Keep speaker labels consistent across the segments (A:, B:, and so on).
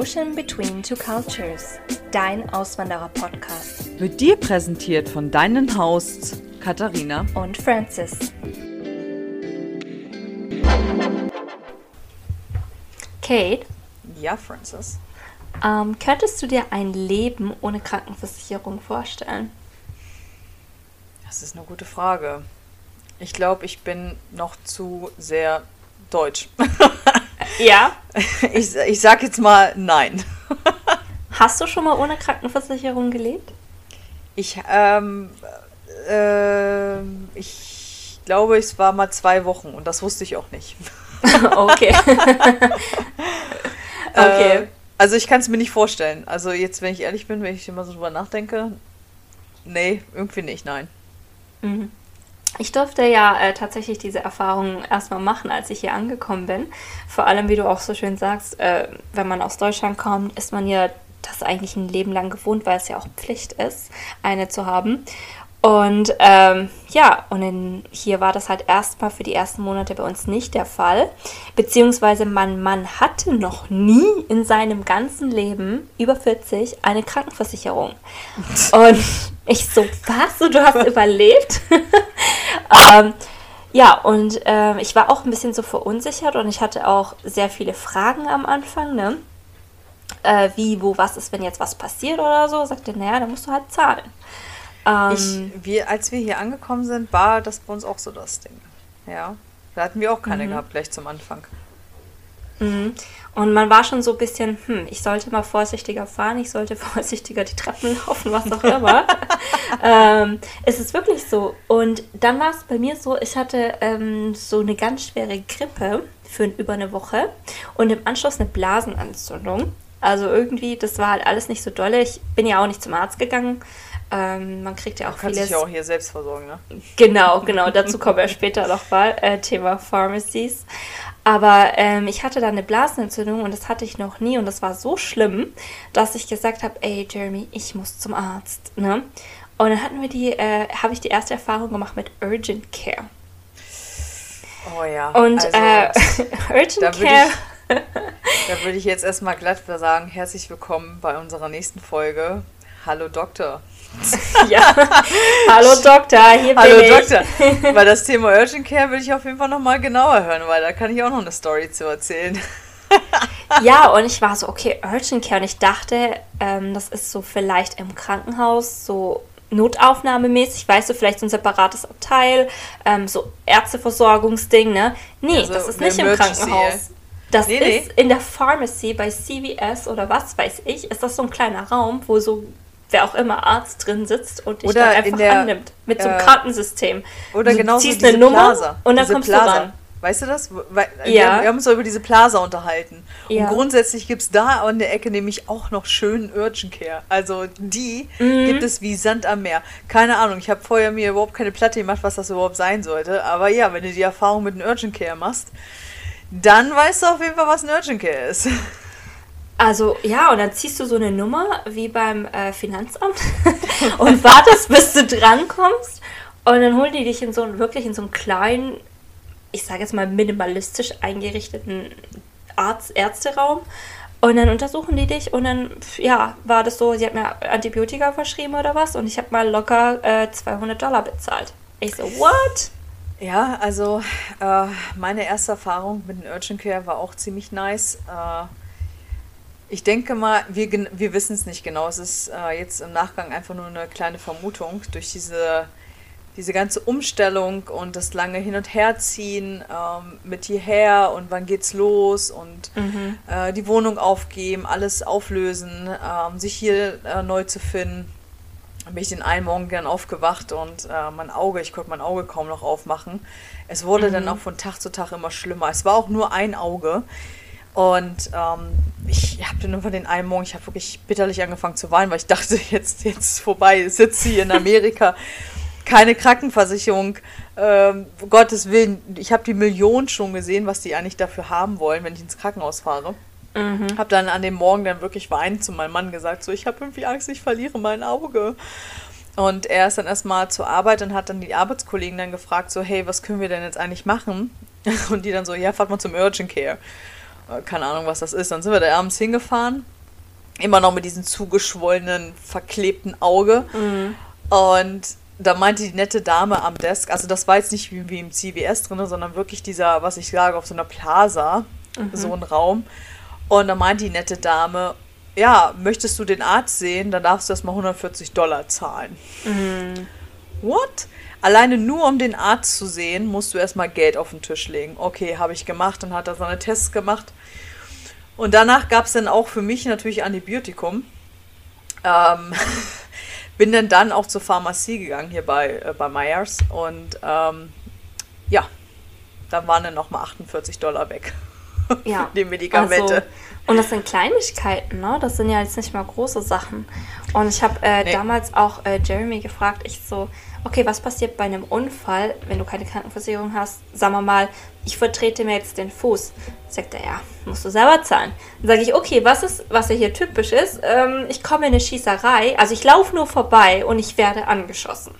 A: Ocean Between Two Cultures, dein Auswanderer-Podcast.
B: Wird dir präsentiert von deinen Hosts Katharina
A: und Francis. Kate?
B: Ja, Francis.
A: Ähm, könntest du dir ein Leben ohne Krankenversicherung vorstellen?
B: Das ist eine gute Frage. Ich glaube, ich bin noch zu sehr deutsch.
A: Ja.
B: Ich, ich sag jetzt mal nein.
A: Hast du schon mal ohne Krankenversicherung gelebt?
B: Ich, ähm, äh, ich glaube, es war mal zwei Wochen und das wusste ich auch nicht.
A: okay.
B: okay. Äh, also ich kann es mir nicht vorstellen. Also jetzt, wenn ich ehrlich bin, wenn ich immer so drüber nachdenke, nee, irgendwie nicht, nein.
A: Mhm. Ich durfte ja äh, tatsächlich diese Erfahrung erstmal machen, als ich hier angekommen bin. Vor allem, wie du auch so schön sagst, äh, wenn man aus Deutschland kommt, ist man ja das eigentlich ein Leben lang gewohnt, weil es ja auch Pflicht ist, eine zu haben. Und ähm, ja, und in, hier war das halt erstmal für die ersten Monate bei uns nicht der Fall. Beziehungsweise mein Mann hatte noch nie in seinem ganzen Leben über 40 eine Krankenversicherung. Und ich so, was? Du hast überlebt? ähm, ja, und äh, ich war auch ein bisschen so verunsichert und ich hatte auch sehr viele Fragen am Anfang, ne? Äh, wie, wo, was ist, wenn jetzt was passiert oder so? Sagte, naja, dann musst du halt zahlen.
B: Ähm, ich, wir, als wir hier angekommen sind, war das bei uns auch so das Ding. Ja. Da hatten wir auch keine mhm. gehabt, gleich zum Anfang.
A: Mhm. Und man war schon so ein bisschen, hm, ich sollte mal vorsichtiger fahren, ich sollte vorsichtiger die Treppen laufen, was auch immer. ähm, es ist wirklich so. Und dann war es bei mir so, ich hatte ähm, so eine ganz schwere Grippe für über eine Woche und im Anschluss eine Blasenentzündung. Also irgendwie, das war halt alles nicht so dolle. Ich bin ja auch nicht zum Arzt gegangen. Ähm, man kriegt ja auch
B: du kannst
A: vieles.
B: sich ja auch hier selbst versorgen, ne?
A: Genau, genau. Dazu kommen wir später noch mal. Äh, Thema Pharmacies. Aber ähm, ich hatte da eine Blasenentzündung und das hatte ich noch nie und das war so schlimm, dass ich gesagt habe, ey Jeremy, ich muss zum Arzt. Ne? Und dann hatten wir die, äh, habe ich die erste Erfahrung gemacht mit Urgent Care.
B: Oh ja.
A: Und also, äh, Urgent Care.
B: da würde ich jetzt erstmal glatt sagen, herzlich willkommen bei unserer nächsten Folge. Hallo Doktor.
A: ja. Hallo Doktor, hier
B: Hallo bin Doktor. ich. Weil das Thema Urgent Care will ich auf jeden Fall nochmal genauer hören, weil da kann ich auch noch eine Story zu erzählen.
A: ja, und ich war so, okay, Urgent Care. Und ich dachte, ähm, das ist so vielleicht im Krankenhaus so notaufnahmemäßig, weißt du, vielleicht so ein separates Abteil, ähm, so Ärzteversorgungsding, ne? Nee, also das ist nicht im Krankenhaus. Das nee, ist nee. in der Pharmacy bei CVS oder was weiß ich, ist das so ein kleiner Raum, wo so wer auch immer Arzt drin sitzt und dich dann einfach der, annimmt. Mit so einem äh, Kartensystem.
B: Oder genau
A: so eine Nummer Plaza, und dann kommst Plaza. du ran.
B: Weißt du das? Weil, ja. Wir, wir, haben uns über diese Plaza unterhalten. Ja. Und grundsätzlich gibt es da an der Ecke nämlich auch noch schönen Urgent Care. Also die mhm. gibt es wie Sand am Meer. Keine Ahnung, ich habe vorher mir überhaupt keine Platte gemacht, was das überhaupt sein sollte. Aber ja, wenn du die Erfahrung mit einem Urgent Care machst, dann weißt du auf jeden Fall, was ein Urgent Care ist.
A: Also ja, und dann ziehst du so eine Nummer wie beim äh, Finanzamt und wartest, bis du drankommst. Und dann holen die dich in so einen, wirklich in so einen kleinen, ich sage jetzt mal minimalistisch eingerichteten Arzt Ärzteraum. Und dann untersuchen die dich und dann, ja, war das so, sie hat mir Antibiotika verschrieben oder was und ich habe mal locker äh, 200 Dollar bezahlt. Ich so, what?
B: Ja, also äh, meine erste Erfahrung mit dem Urgent Care war auch ziemlich nice. Äh, ich denke mal, wir, wir wissen es nicht genau. Es ist äh, jetzt im Nachgang einfach nur eine kleine Vermutung durch diese, diese ganze Umstellung und das lange Hin- und Herziehen ähm, mit hierher und wann geht's los und mhm. äh, die Wohnung aufgeben, alles auflösen, ähm, sich hier äh, neu zu finden. Bin ich den einen Morgen dann aufgewacht und äh, mein Auge, ich konnte mein Auge kaum noch aufmachen. Es wurde mhm. dann auch von Tag zu Tag immer schlimmer. Es war auch nur ein Auge. Und ähm, ich habe dann irgendwann den einen Morgen, ich habe wirklich bitterlich angefangen zu weinen, weil ich dachte, jetzt, jetzt vorbei, ich sitze hier in Amerika, keine Krankenversicherung, ähm, Gottes Willen, ich habe die Millionen schon gesehen, was die eigentlich dafür haben wollen, wenn ich ins Krankenhaus fahre. Mhm. Habe dann an dem Morgen dann wirklich weinend zu meinem Mann gesagt, so ich habe irgendwie Angst, ich verliere mein Auge. Und er ist dann erstmal zur Arbeit und hat dann die Arbeitskollegen dann gefragt, so hey, was können wir denn jetzt eigentlich machen? Und die dann so, ja, fahrt mal zum Urgent Care. Äh, keine Ahnung, was das ist. Dann sind wir da abends hingefahren. Immer noch mit diesem zugeschwollenen, verklebten Auge.
A: Mhm.
B: Und da meinte die nette Dame am Desk, also das war jetzt nicht wie, wie im CVS drin, sondern wirklich dieser, was ich sage, auf so einer Plaza, so ein Raum. Und da meinte die nette Dame, ja, möchtest du den Arzt sehen, dann darfst du erstmal 140 Dollar zahlen. What? Alleine nur um den Arzt zu sehen, musst du erstmal Geld auf den Tisch legen. Okay, habe ich gemacht und hat da seine Tests gemacht. Und danach gab es dann auch für mich natürlich Antibiotikum. Ähm, bin dann dann auch zur Pharmazie gegangen hier bei, äh, bei Myers und ähm, ja, dann waren dann nochmal 48 Dollar weg.
A: Ja.
B: Die Medikamente.
A: Also, und das sind Kleinigkeiten, ne? Das sind ja jetzt nicht mal große Sachen. Und ich habe äh,
B: Nee.
A: damals auch äh, Jeremy gefragt, ich so, okay, was passiert bei einem Unfall, wenn du keine Krankenversicherung hast? Sagen wir mal, ich vertrete mir jetzt den Fuß. Sagt er, ja, musst du selber zahlen. Dann sage ich, okay, was ist, was ja hier typisch ist? Ähm, ich komme in eine Schießerei, also ich laufe nur vorbei und ich werde angeschossen.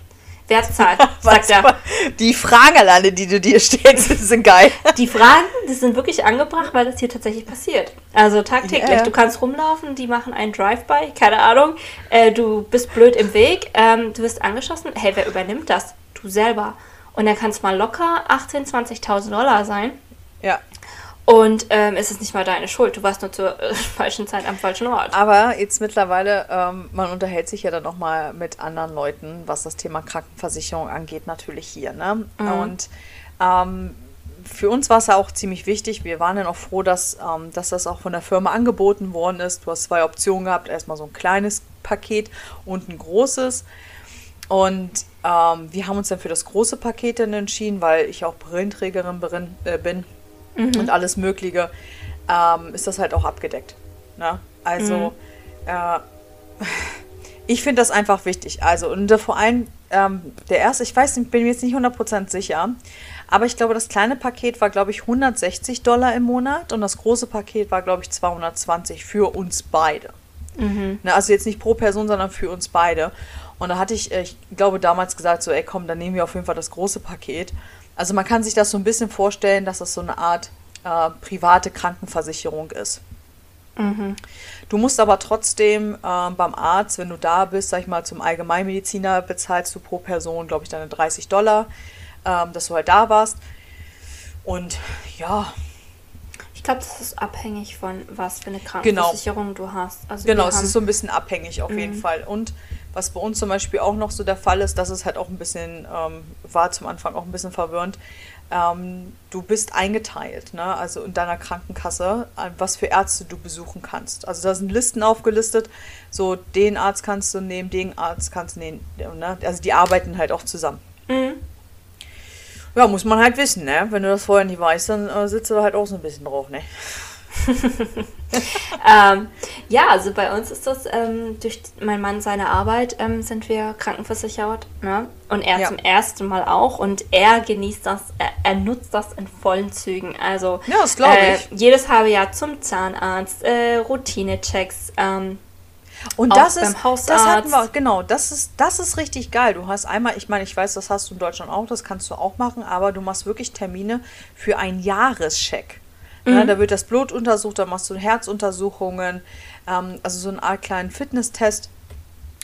A: Wer zahlt? Sagt er.
B: Die Fragen alleine, die du dir stellst, sind geil.
A: Die Fragen, die sind wirklich angebracht, weil das hier tatsächlich passiert. Also tagtäglich.
B: Ja.
A: Du kannst rumlaufen, die machen einen Drive-by, keine Ahnung. Äh, du bist blöd im Weg, ähm, du wirst angeschossen. Hey, wer übernimmt das? Du selber. Und dann kann es mal locker 18.000, 20.000 Dollar sein.
B: Ja.
A: Und ähm, es ist nicht mal deine Schuld. Du warst nur zur äh, falschen Zeit am falschen Ort.
B: Aber jetzt mittlerweile, ähm, man unterhält sich ja dann auch mal mit anderen Leuten, was das Thema Krankenversicherung angeht, natürlich hier. Ne? Und ähm, für uns war es ja auch ziemlich wichtig. Wir waren dann auch froh, dass, ähm, dass das auch von der Firma angeboten worden ist. Du hast zwei Optionen gehabt. Erstmal so ein kleines Paket und ein großes. Und ähm, wir haben uns dann für das große Paket dann entschieden, weil ich auch Brillenträgerin äh, bin und alles Mögliche, ähm, ist das halt auch abgedeckt. Ne? Also, äh, ich finde das einfach wichtig. Also, und vor allem ähm, der erste, ich weiß nicht, bin mir jetzt nicht 100% sicher, aber ich glaube, das kleine Paket war, glaube ich, 160 Dollar im Monat und das große Paket war, glaube ich, 220 für uns beide. Ne, also jetzt nicht pro Person, sondern für uns beide. Und da hatte ich, äh, ich glaube, damals gesagt, so, ey, komm, dann nehmen wir auf jeden Fall das große Paket. Also man kann sich das so ein bisschen vorstellen, dass das so eine Art äh, private Krankenversicherung ist. Du musst aber trotzdem ähm, beim Arzt, wenn du da bist, sag ich mal, zum Allgemeinmediziner bezahlst du pro Person, glaube ich, deine 30 Dollar, ähm, dass du halt da warst. Und ja,
A: Ich glaube, das ist abhängig von was für eine Krankenversicherung du hast. Also
B: Genau, es ist so ein bisschen abhängig auf jeden Fall. Und was bei uns zum Beispiel auch noch so der Fall ist, dass es halt auch ein bisschen, ähm, war zum Anfang auch ein bisschen verwirrend, ähm, du bist eingeteilt, ne? also in deiner Krankenkasse, an was für Ärzte du besuchen kannst. Also da sind Listen aufgelistet, so den Arzt kannst du nehmen, den Arzt kannst du nehmen, ne? also die arbeiten halt auch zusammen.
A: Mhm.
B: Ja, muss man halt wissen, ne? Wenn du das vorher nicht weißt, dann äh, sitzt du da halt auch so ein bisschen drauf, ne?
A: Ähm, ja, also bei uns ist das ähm, durch mein Mann seine Arbeit ähm, sind wir krankenversichert, ne? Und er
B: Ja.
A: zum ersten Mal auch und er genießt das, er, er nutzt das in vollen Zügen. Also
B: Ja, das glaub
A: äh,
B: ich.
A: jedes halbe Jahr zum Zahnarzt, äh, Routinechecks, ähm,
B: Und
A: Auch
B: das
A: beim
B: ist, das hatten wir, genau, das ist, das ist richtig geil. Du hast einmal, ich meine, ich weiß, das hast du in Deutschland auch, das kannst du auch machen, aber du machst wirklich Termine für einen Jahrescheck. Ja, da wird das Blut untersucht, da machst du Herzuntersuchungen, ähm, also so eine Art kleinen Fitnesstest.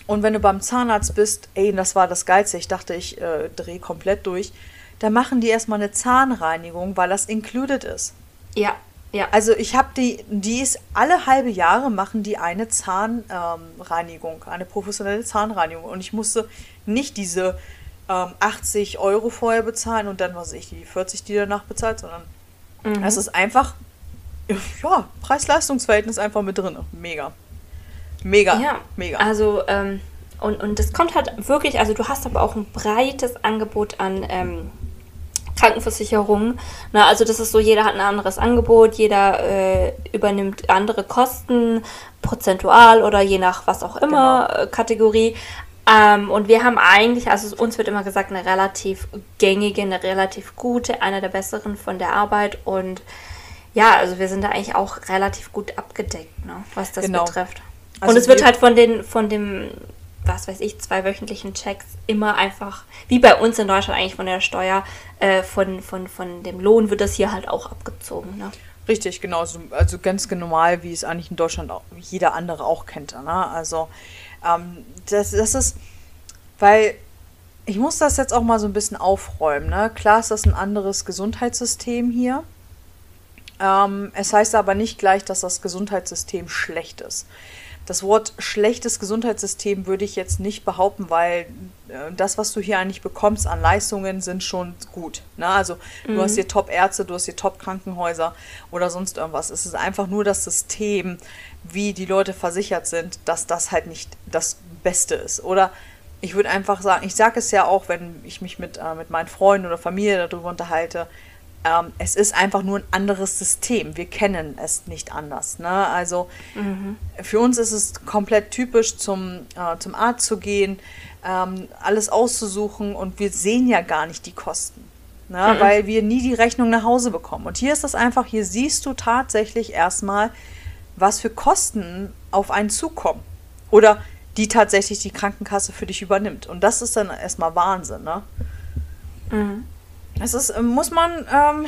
B: Und wenn du beim Zahnarzt bist, ey, das war das Geilste, ich dachte, ich äh, drehe komplett durch, da machen die erstmal eine Zahnreinigung, weil das included ist.
A: ja, ja.
B: Also ich habe die, die ist alle halbe Jahre machen die eine Zahnreinigung, ähm, eine professionelle Zahnreinigung. Und ich musste nicht diese ähm, 80 Euro vorher bezahlen und dann, was weiß ich, die 40, die danach bezahlt, sondern es ist einfach, ja, Preis-Leistungs-Verhältnis einfach mit drin. Mega. Mega.
A: Ja,
B: Mega.
A: Also, ähm, und, und das kommt halt wirklich, also du hast aber auch ein breites Angebot an ähm, Krankenversicherungen. Na, also das ist so, jeder hat ein anderes Angebot, jeder äh, übernimmt andere Kosten, prozentual oder je nach was auch immer
B: Genau.
A: äh, Kategorie. Ähm, und wir haben eigentlich, also uns wird immer gesagt, eine relativ gängige, eine relativ gute, eine der besseren von der Arbeit und ja, also wir sind da eigentlich auch relativ gut abgedeckt, ne, was das
B: Genau.
A: betrifft.
B: Also
A: und es wird
B: wir-
A: halt von den, von dem, was weiß ich, zwei wöchentlichen Checks immer einfach, wie bei uns in Deutschland eigentlich von der Steuer, äh, von, von, von dem Lohn wird das hier halt auch abgezogen. Ne?
B: Richtig, genau. Also, also ganz normal, wie es eigentlich in Deutschland auch, jeder andere auch kennt. Ne? Also ähm, das, das ist, weil ich muss das jetzt auch mal so ein bisschen aufräumen. Ne? Klar ist das ein anderes Gesundheitssystem hier. Ähm, es heißt aber nicht gleich, dass das Gesundheitssystem schlecht ist. Das Wort schlechtes Gesundheitssystem würde ich jetzt nicht behaupten, weil äh, das, was du hier eigentlich bekommst an Leistungen, sind schon gut. Ne? Also mhm. du hast hier Top-Ärzte, du hast hier Top-Krankenhäuser oder sonst irgendwas. Es ist einfach nur das System, wie die Leute versichert sind, dass das halt nicht das Beste ist. Oder ich würde einfach sagen, ich sage es ja auch, wenn ich mich mit, äh, mit meinen Freunden oder Familie darüber unterhalte, ähm, es ist einfach nur ein anderes System. Wir kennen es nicht anders. Ne? Also mhm. für uns ist es komplett typisch, zum, äh, zum Arzt zu gehen, ähm, alles auszusuchen und wir sehen ja gar nicht die Kosten. Ne? Mhm. Weil wir nie die Rechnung nach Hause bekommen. Und hier ist das einfach, hier siehst du tatsächlich erstmal, was für Kosten auf einen zukommen. Oder die tatsächlich die Krankenkasse für dich übernimmt. Und das ist dann erstmal Wahnsinn, ne? Mhm. Es ist, äh, muss man, ähm,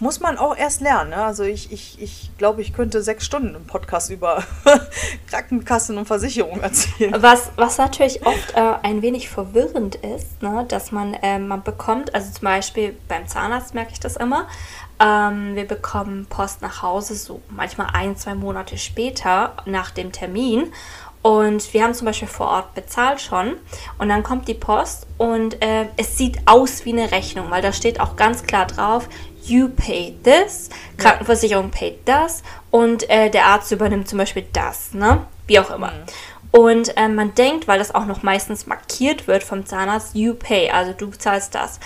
B: muss man auch erst lernen. Ne? Also ich, ich, ich glaube, ich könnte sechs Stunden im Podcast über Krankenkassen und Versicherungen erzählen.
A: Was, was natürlich oft äh, ein wenig verwirrend ist, ne? dass man, äh, man bekommt, also zum Beispiel beim Zahnarzt merke ich das immer, ähm, wir bekommen Post nach Hause so manchmal ein, zwei Monate später nach dem Termin und wir haben zum Beispiel vor Ort bezahlt schon. Und dann kommt die Post und äh, es sieht aus wie eine Rechnung, weil da steht auch ganz klar drauf, you pay this, Krankenversicherung paid das und äh, der Arzt übernimmt zum Beispiel das, ne? Wie auch immer. Mhm. Und äh, man denkt, weil das auch noch meistens markiert wird vom Zahnarzt, you pay, also du bezahlst das.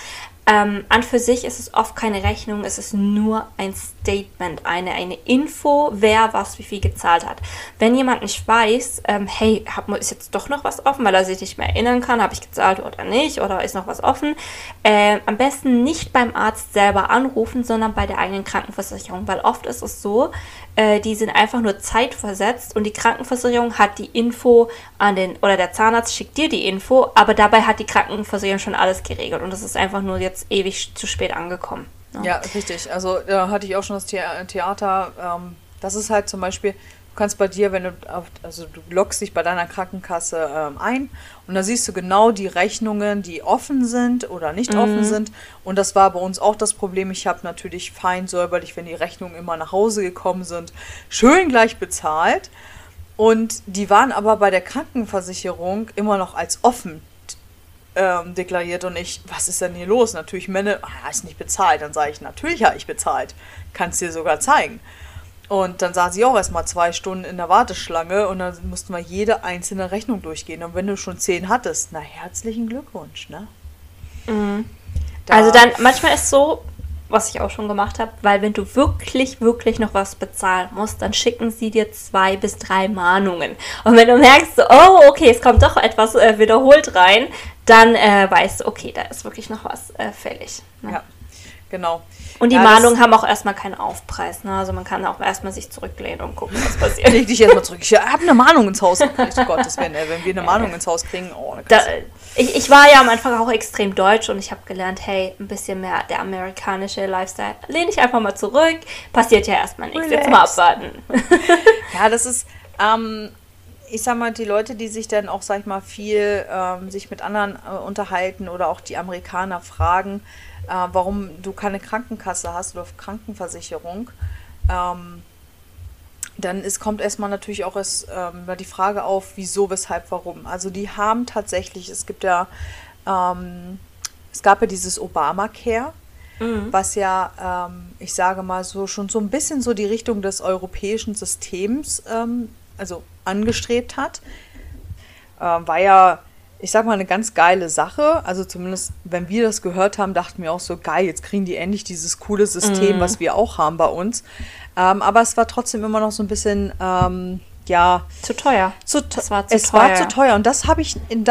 A: Ähm, an für sich ist es oft keine Rechnung, es ist nur ein Statement, eine, eine Info, wer was wie viel gezahlt hat. Wenn jemand nicht weiß, ähm, hey, hab, ist jetzt doch noch was offen, weil er sich nicht mehr erinnern kann, habe ich gezahlt oder nicht, oder ist noch was offen, äh, am besten nicht beim Arzt selber anrufen, sondern bei der eigenen Krankenversicherung, weil oft ist es so, äh, die sind einfach nur zeitversetzt und die Krankenversicherung hat die Info an den, oder der Zahnarzt schickt dir die Info, aber dabei hat die Krankenversicherung schon alles geregelt und das ist einfach nur jetzt ewig zu spät angekommen.
B: Ne? Ja, richtig. Also da hatte ich auch schon das Theater, ähm, das ist halt zum Beispiel, kannst bei dir, wenn du auf, also du loggst dich bei deiner Krankenkasse ähm, ein und da siehst du genau die Rechnungen, die offen sind oder nicht mhm. offen sind. Und das war bei uns auch das Problem. Ich habe natürlich fein säuberlich, wenn die Rechnungen immer nach Hause gekommen sind, schön gleich bezahlt. Und die waren aber bei der Krankenversicherung immer noch als offen ähm, deklariert und ich, was ist denn hier los? Natürlich, Männer, ah, ist nicht bezahlt. Dann sage ich, natürlich habe ich bezahlt. Kannst dir sogar zeigen. Und dann saß ich auch erstmal zwei Stunden in der Warteschlange und dann mussten wir jede einzelne Rechnung durchgehen. Und wenn du schon zehn hattest, na herzlichen Glückwunsch, ne?
A: Mhm. Da also dann, manchmal ist so, was ich auch schon gemacht habe, weil wenn du wirklich, wirklich noch was bezahlen musst, dann schicken sie dir zwei bis drei Mahnungen. Und wenn du merkst, oh, okay, es kommt doch etwas äh, wiederholt rein, dann äh, weißt du, okay, da ist wirklich noch was äh, fällig.
B: Ne? Ja, genau.
A: Und die ja, Mahnungen haben auch erstmal keinen Aufpreis. Ne? Also man kann auch erstmal sich zurücklehnen und gucken, was passiert.
B: Leg dich erstmal zurück. Ich habe eine Mahnung ins Haus gekriegt. Oh Gottes Willen, wenn wir eine Mahnung ins Haus kriegen, oh,
A: da, ich, ich war ja am Anfang auch extrem deutsch und ich habe gelernt, hey, ein bisschen mehr der amerikanische Lifestyle. Lehne ich einfach mal zurück. Passiert ja erstmal nichts. Relax. Jetzt mal abwarten.
B: ja, das ist, ähm, ich sag mal, die Leute, die sich dann auch, sag ich mal, viel ähm, sich mit anderen äh, unterhalten oder auch die Amerikaner fragen, äh, warum du keine Krankenkasse hast oder Krankenversicherung, ähm, dann ist, kommt erstmal natürlich auch erst, ähm, die Frage auf, wieso, weshalb, warum. Also die haben tatsächlich, es gibt ja, ähm, es gab ja dieses Obamacare, mhm. was ja, ähm, ich sage mal so, schon so ein bisschen so die Richtung des europäischen Systems, ähm, also angestrebt hat. Äh, war ja ich sag mal, eine ganz geile Sache. Also zumindest, wenn wir das gehört haben, dachten wir auch so, geil, jetzt kriegen die endlich dieses coole System, mm. was wir auch haben bei uns. Ähm, aber es war trotzdem immer noch so ein bisschen, ähm, ja.
A: Zu teuer.
B: Zu es war zu es teuer. war zu teuer. Und das habe ich in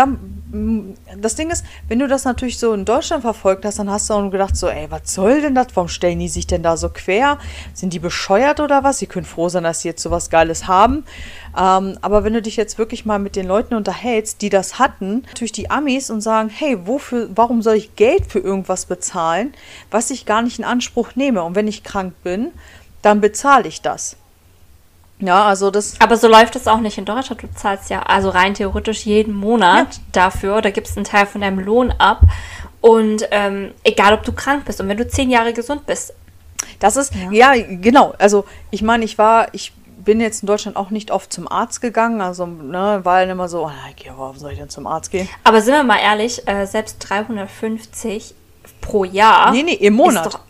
B: das Ding ist, wenn du das natürlich so in Deutschland verfolgt hast, dann hast du auch gedacht, so, ey, was soll denn das? Warum stellen die sich denn da so quer? Sind die bescheuert oder was? Sie können froh sein, dass sie jetzt so was Geiles haben. Ähm, aber wenn du dich jetzt wirklich mal mit den Leuten unterhältst, die das hatten, natürlich die Amis und sagen, hey, wofür, warum soll ich Geld für irgendwas bezahlen, was ich gar nicht in Anspruch nehme? Und wenn ich krank bin, dann bezahle ich das. Ja, also das.
A: Aber so läuft es auch nicht in Deutschland. Du zahlst ja also rein theoretisch jeden Monat ja. dafür oder gibst einen Teil von deinem Lohn ab. Und ähm, egal, ob du krank bist und wenn du zehn Jahre gesund bist.
B: Das ist, ja, ja genau. Also ich meine, ich war, ich bin jetzt in Deutschland auch nicht oft zum Arzt gegangen. Also, ne, war dann immer so, oh, okay, warum soll ich denn zum Arzt gehen?
A: Aber sind wir mal ehrlich, äh, selbst 350 pro Jahr.
B: Nee, nee, im Monat. Doch,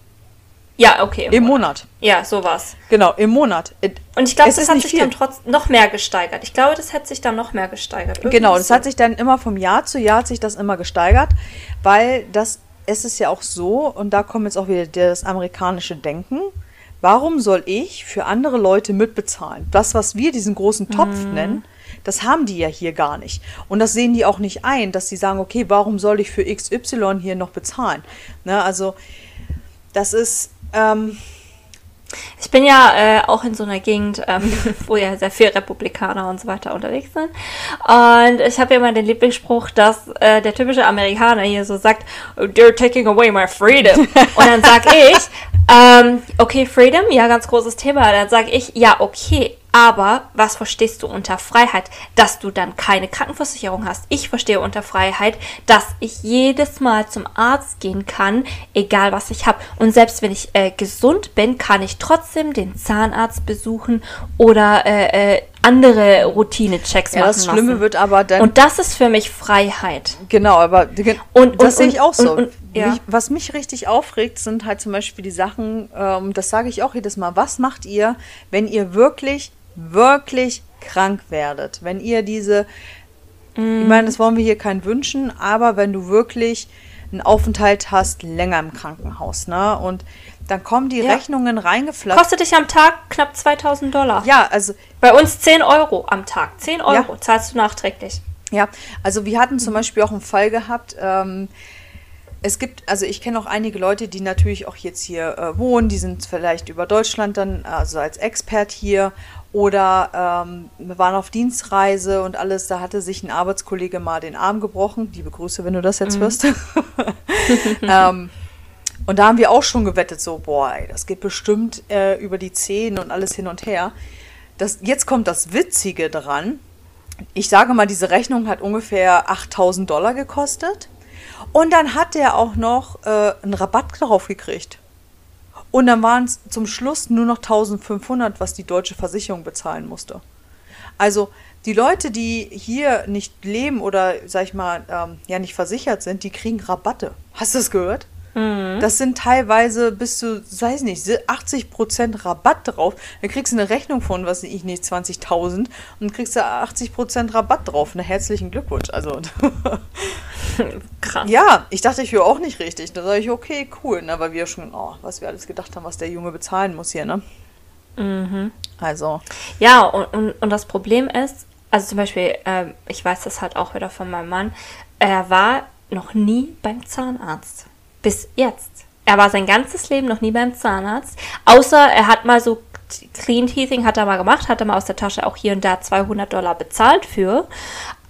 A: ja, okay.
B: Im, Im Monat. Monat.
A: Ja, sowas.
B: Genau, im Monat.
A: Und ich glaube, das hat sich viel. dann trotzdem noch mehr gesteigert. Ich glaube, das hat sich dann noch mehr gesteigert.
B: Irgendwie genau, das so. hat sich dann immer vom Jahr zu Jahr hat sich das immer gesteigert, weil das es ist ja auch so, und da kommt jetzt auch wieder das amerikanische Denken. Warum soll ich für andere Leute mitbezahlen? Das, was wir diesen großen Topf mhm. nennen, das haben die ja hier gar nicht. Und das sehen die auch nicht ein, dass sie sagen, okay, warum soll ich für XY hier noch bezahlen? Ne, also, das ist. Ähm,
A: ich bin ja äh, auch in so einer Gegend, ähm, wo ja sehr viele Republikaner und so weiter unterwegs sind. Und ich habe ja immer den Lieblingsspruch, dass äh, der typische Amerikaner hier so sagt, they're taking away my freedom. Und dann sag ich, ähm, okay, Freedom, ja, ganz großes Thema. Dann sage ich, ja, okay, aber was verstehst du unter Freiheit? Dass du dann keine Krankenversicherung hast. Ich verstehe unter Freiheit, dass ich jedes Mal zum Arzt gehen kann, egal was ich habe. Und selbst wenn ich äh, gesund bin, kann ich trotzdem den Zahnarzt besuchen oder äh, äh, andere Routine-Checks
B: ja, machen Das Schlimme lassen. wird aber dann.
A: Und das ist für mich Freiheit.
B: Genau, aber und, das sehe ich auch so. Und, ja. mich, was mich richtig aufregt, sind halt zum Beispiel die Sachen, ähm, das sage ich auch jedes Mal, was macht ihr, wenn ihr wirklich wirklich krank werdet, wenn ihr diese, mm. ich meine, das wollen wir hier keinen wünschen, aber wenn du wirklich einen Aufenthalt hast, länger im Krankenhaus, ne? Und dann kommen die ja. Rechnungen reingeflattert.
A: Kostet dich am Tag knapp 2000 Dollar.
B: Ja, also.
A: Bei uns 10 Euro am Tag. 10 Euro ja. zahlst du nachträglich.
B: Ja, also wir hatten zum Beispiel auch einen Fall gehabt, ähm, es gibt, also ich kenne auch einige Leute, die natürlich auch jetzt hier äh, wohnen, die sind vielleicht über Deutschland dann, also als Expert hier oder ähm, wir waren auf Dienstreise und alles, da hatte sich ein Arbeitskollege mal den Arm gebrochen. Die begrüße, wenn du das jetzt mhm. hörst. ähm, und da haben wir auch schon gewettet, so, boah, ey, das geht bestimmt äh, über die Zehen und alles hin und her. Das, jetzt kommt das Witzige dran. Ich sage mal, diese Rechnung hat ungefähr 8000 Dollar gekostet. Und dann hat er auch noch äh, einen Rabatt darauf gekriegt. Und dann waren es zum Schluss nur noch 1500, was die deutsche Versicherung bezahlen musste. Also die Leute, die hier nicht leben oder, sag ich mal, ähm, ja nicht versichert sind, die kriegen Rabatte. Hast du das gehört? Mhm. Das sind teilweise bis zu, weiß nicht, 80% Rabatt drauf. Da kriegst du eine Rechnung von, was ich nicht, 20.000 und kriegst du 80% Rabatt drauf. Na, herzlichen Glückwunsch. Also. Krass. Ja, ich dachte, ich höre auch nicht richtig. Da sage ich, okay, cool. Na, weil wir schon, oh, was wir alles gedacht haben, was der Junge bezahlen muss hier, ne? Mhm. Also.
A: Ja, und, und, und das Problem ist, also zum Beispiel, äh, ich weiß das halt auch wieder von meinem Mann, er war noch nie beim Zahnarzt. Bis jetzt. Er war sein ganzes Leben noch nie beim Zahnarzt. Außer er hat mal so Clean Teething hat er mal gemacht, hat er mal aus der Tasche auch hier und da 200 Dollar bezahlt für.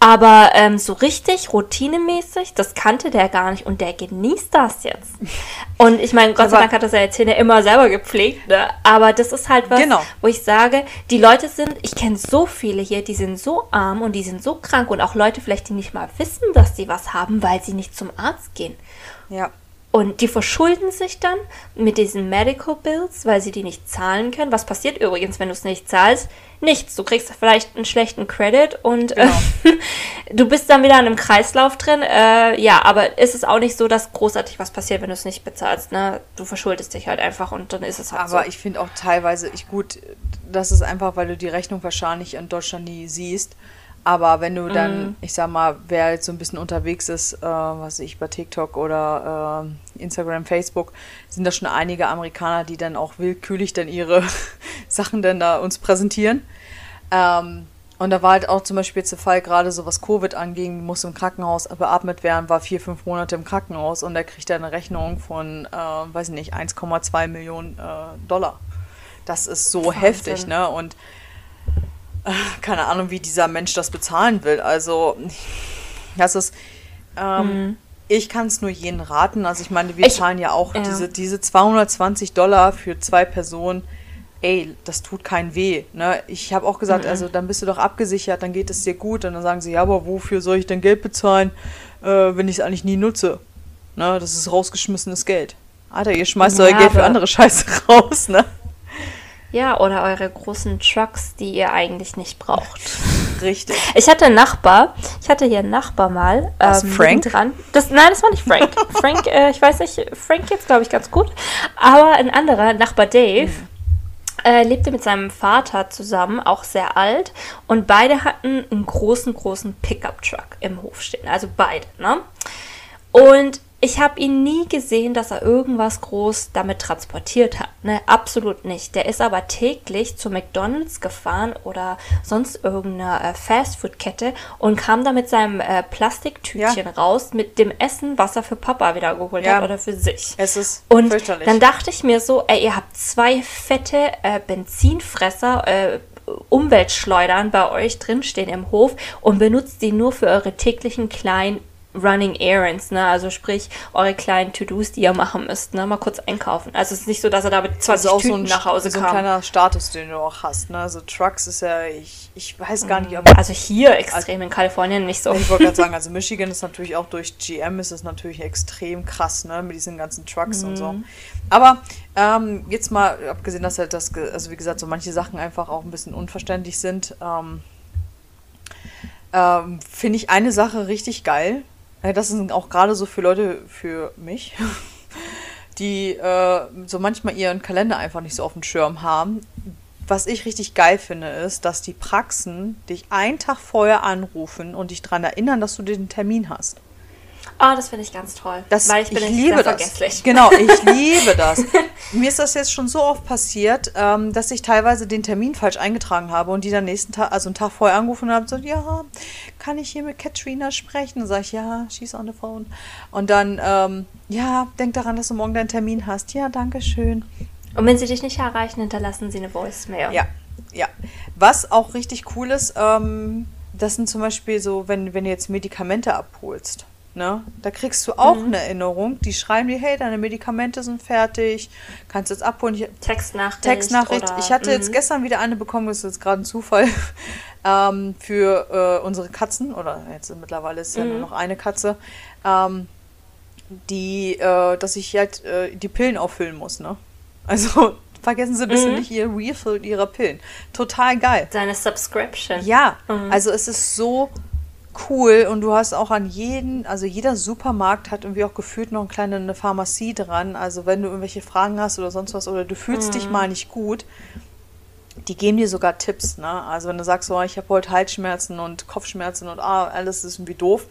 A: Aber ähm, so richtig routinemäßig, das kannte der gar nicht und der genießt das jetzt. Und ich meine, Gott sei Dank hat er seine Zähne immer selber gepflegt, ne? aber das ist halt was, genau. wo ich sage, die Leute sind, ich kenne so viele hier, die sind so arm und die sind so krank und auch Leute vielleicht, die nicht mal wissen, dass sie was haben, weil sie nicht zum Arzt gehen.
B: Ja.
A: Und die verschulden sich dann mit diesen Medical Bills, weil sie die nicht zahlen können. Was passiert übrigens, wenn du es nicht zahlst? Nichts. Du kriegst vielleicht einen schlechten Credit und äh, genau. äh, du bist dann wieder in einem Kreislauf drin. Äh, ja, aber ist es auch nicht so, dass großartig was passiert, wenn du es nicht bezahlst. Ne? Du verschuldest dich halt einfach und dann ist es halt
B: aber so. Aber ich finde auch teilweise, ich gut, das ist einfach, weil du die Rechnung wahrscheinlich in Deutschland nie siehst. Aber wenn du dann, mm. ich sag mal, wer jetzt so ein bisschen unterwegs ist, äh, was ich bei TikTok oder äh, Instagram, Facebook, sind da schon einige Amerikaner, die dann auch willkürlich dann ihre Sachen dann da uns präsentieren. Ähm, und da war halt auch zum Beispiel jetzt der Fall, gerade so was Covid anging, muss im Krankenhaus beatmet werden, war vier, fünf Monate im Krankenhaus und da kriegt er eine Rechnung von, äh, weiß ich nicht, 1,2 Millionen äh, Dollar. Das ist so Wahnsinn. heftig, ne? Und keine Ahnung, wie dieser Mensch das bezahlen will. Also, das ist. Ähm, mhm. Ich kann es nur jeden raten. Also, ich meine, wir ich, zahlen ja auch ja. Diese, diese 220 Dollar für zwei Personen. ey, das tut keinen weh. Ne? Ich habe auch gesagt, mhm. also dann bist du doch abgesichert, dann geht es dir gut. Und dann sagen sie, ja, aber wofür soll ich denn Geld bezahlen, äh, wenn ich es eigentlich nie nutze? Ne? Das ist rausgeschmissenes Geld. Alter, ihr schmeißt ja, euer Geld für andere Scheiße raus, ne?
A: Ja, oder eure großen Trucks, die ihr eigentlich nicht braucht.
B: Richtig.
A: Ich hatte einen Nachbar, ich hatte hier einen Nachbar mal.
B: Was, ähm, Frank? Dran.
A: Das, nein, das war nicht Frank. Frank, äh, ich weiß nicht, Frank jetzt glaube ich ganz gut. Aber ein anderer, Nachbar Dave, mhm. äh, lebte mit seinem Vater zusammen, auch sehr alt. Und beide hatten einen großen, großen Pickup-Truck im Hof stehen. Also beide, ne? Und ich habe ihn nie gesehen, dass er irgendwas groß damit transportiert hat. Ne, absolut nicht. Der ist aber täglich zu McDonalds gefahren oder sonst irgendeiner äh, Fastfood-Kette und kam da mit seinem äh, Plastiktütchen ja. raus mit dem Essen, was er für Papa wieder geholt ja. hat oder für sich.
B: Es ist
A: und dann dachte ich mir so, ey, ihr habt zwei fette äh, Benzinfresser, äh, Umweltschleudern bei euch drinstehen im Hof und benutzt die nur für eure täglichen kleinen Running Errands, ne? Also sprich, eure kleinen To-Dos, die ihr machen müsst, ne? Mal kurz einkaufen. Also es ist nicht so, dass er da mit 20
B: also
A: Tüten
B: so ein,
A: nach Hause
B: so
A: kam.
B: So ein kleiner Status, den du auch hast, ne? Also Trucks ist ja, ich, ich weiß gar nicht,
A: ob... Also hier extrem, also, in Kalifornien nicht so.
B: Ich wollte gerade sagen, also Michigan ist natürlich auch durch GM ist es natürlich extrem krass, ne? Mit diesen ganzen Trucks mhm. und so. Mhm. Aber ähm, jetzt mal, abgesehen, dass halt das, also wie gesagt, so manche Sachen einfach auch ein bisschen unverständlich sind, ähm, ähm, finde ich eine Sache richtig geil. Das sind auch gerade so für Leute, für mich, die äh, so manchmal ihren Kalender einfach nicht so auf dem Schirm haben. Was ich richtig geil finde, ist, dass die Praxen dich einen Tag vorher anrufen und dich daran erinnern, dass du den Termin hast.
A: Oh, das finde ich ganz toll.
B: Das, weil ich bin ich liebe das. vergesslich. Genau, ich liebe das. Mir ist das jetzt schon so oft passiert, ähm, dass ich teilweise den Termin falsch eingetragen habe und die dann nächsten Tag, also einen Tag vorher angerufen haben und so, ja, kann ich hier mit Katrina sprechen? Dann sage ich, ja, she's on the phone. Und dann, ähm, ja, denk daran, dass du morgen deinen Termin hast. Ja, danke schön.
A: Und wenn sie dich nicht erreichen, hinterlassen sie eine Voicemail.
B: Ja, ja. Was auch richtig cool ist, ähm, das sind zum Beispiel so, wenn, wenn du jetzt Medikamente abholst. Ne? Da kriegst du auch mhm. eine Erinnerung. Die schreiben dir, hey, deine Medikamente sind fertig, kannst jetzt abholen. Ich,
A: Textnachricht.
B: Textnachricht. Oder, ich hatte jetzt mhm. gestern wieder eine bekommen, das ist jetzt gerade ein Zufall, ähm, für äh, unsere Katzen, oder jetzt mittlerweile ist ja nur mhm. noch eine Katze, ähm, die, äh, dass ich halt äh, die Pillen auffüllen muss. Ne? Also vergessen Sie bitte mhm. nicht Ihr Refill Ihrer Pillen. Total geil.
A: Deine Subscription.
B: Ja, mhm. also es ist so cool und du hast auch an jeden, also jeder Supermarkt hat irgendwie auch gefühlt noch eine kleine eine Pharmazie dran. Also wenn du irgendwelche Fragen hast oder sonst was oder du fühlst mhm. dich mal nicht gut, die geben dir sogar Tipps. Ne? Also wenn du sagst, oh, ich habe heute Halsschmerzen und Kopfschmerzen und ah, alles ist irgendwie doof,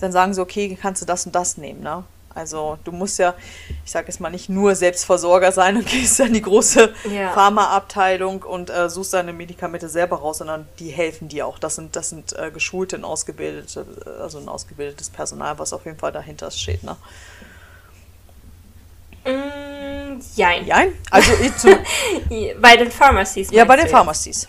B: dann sagen sie, okay, kannst du das und das nehmen. Ne? Also du musst ja, ich sage jetzt mal, nicht nur Selbstversorger sein und gehst in die große ja. Pharmaabteilung und äh, suchst deine Medikamente selber raus, sondern die helfen dir auch. Das sind, das sind äh, geschulte und ausgebildete, also ein ausgebildetes Personal, was auf jeden Fall dahinter steht. Ne?
A: Mm, jein.
B: Jein? Also
A: bei den Pharmacies.
B: Ja, bei den Pharmacies.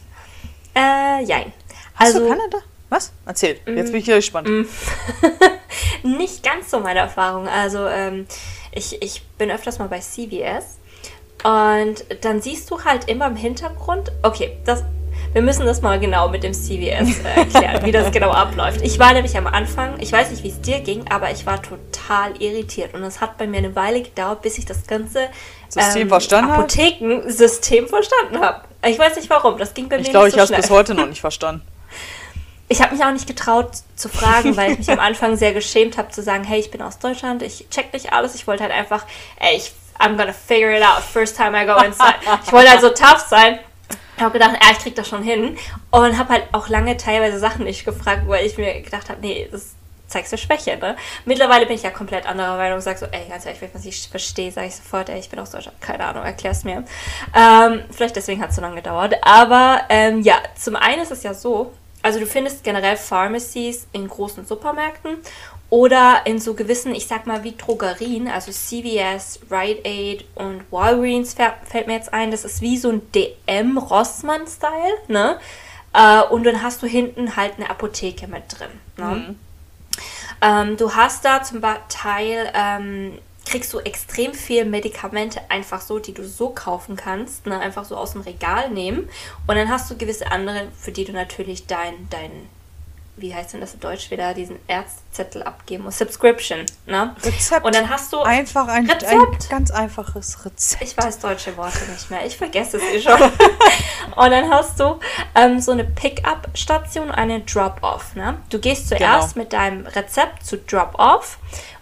A: Äh, jein.
B: Hast also, du Kanada? Was? Erzähl. Jetzt bin ich hier gespannt. Mm.
A: nicht ganz so meine Erfahrung. Also ähm, ich, ich bin öfters mal bei CVS und dann siehst du halt immer im Hintergrund, okay, das, wir müssen das mal genau mit dem CVS äh, erklären, wie das genau abläuft. Ich war nämlich am Anfang, ich weiß nicht, wie es dir ging, aber ich war total irritiert und es hat bei mir eine Weile gedauert, bis ich das ganze
B: System ähm, verstanden
A: Apothekensystem verstanden habe. Ich weiß nicht warum, das ging bei
B: ich
A: mir
B: glaub, nicht so Ich glaube, ich habe es bis heute noch nicht verstanden.
A: Ich habe mich auch nicht getraut zu fragen, weil ich mich am Anfang sehr geschämt habe zu sagen, hey, ich bin aus Deutschland, ich check nicht alles. Ich wollte halt einfach, ey, ich, I'm gonna figure it out first time I go inside. ich wollte halt so tough sein. Ich habe gedacht, ja, ich krieg das schon hin. Und habe halt auch lange teilweise Sachen nicht gefragt, weil ich mir gedacht habe, nee, das zeigst du Schwäche, ne? Mittlerweile bin ich ja komplett anderer Meinung. Sag so, ey, ganz ehrlich, wenn ich nicht verstehe, sage ich sofort, ey, ich bin aus Deutschland. Keine Ahnung, erklär's mir. Ähm, vielleicht deswegen hat es so lange gedauert. Aber ähm, ja, zum einen ist es ja so, also du findest generell Pharmacies in großen Supermärkten oder in so gewissen, ich sag mal wie Drogerien, also CVS, Rite Aid und Walgreens fällt mir jetzt ein. Das ist wie so ein DM Rossmann-Style, ne? Äh, und dann hast du hinten halt eine Apotheke mit drin. Ne? Mhm. Ähm, du hast da zum Teil ähm, kriegst du extrem viel Medikamente einfach so, die du so kaufen kannst, ne? einfach so aus dem Regal nehmen. Und dann hast du gewisse andere, für die du natürlich dein, dein wie heißt denn das in Deutsch, wieder diesen Ärztzettel abgeben muss. Subscription, ne?
B: Rezept.
A: Und dann hast du
B: einfach ein,
A: Rezept.
B: ein ganz einfaches Rezept.
A: Ich weiß deutsche Worte nicht mehr. Ich vergesse es eh schon. und dann hast du ähm, so eine Pick-up-Station, eine Drop-off. Ne? Du gehst zuerst
B: Genau.
A: mit deinem Rezept zu Drop-off,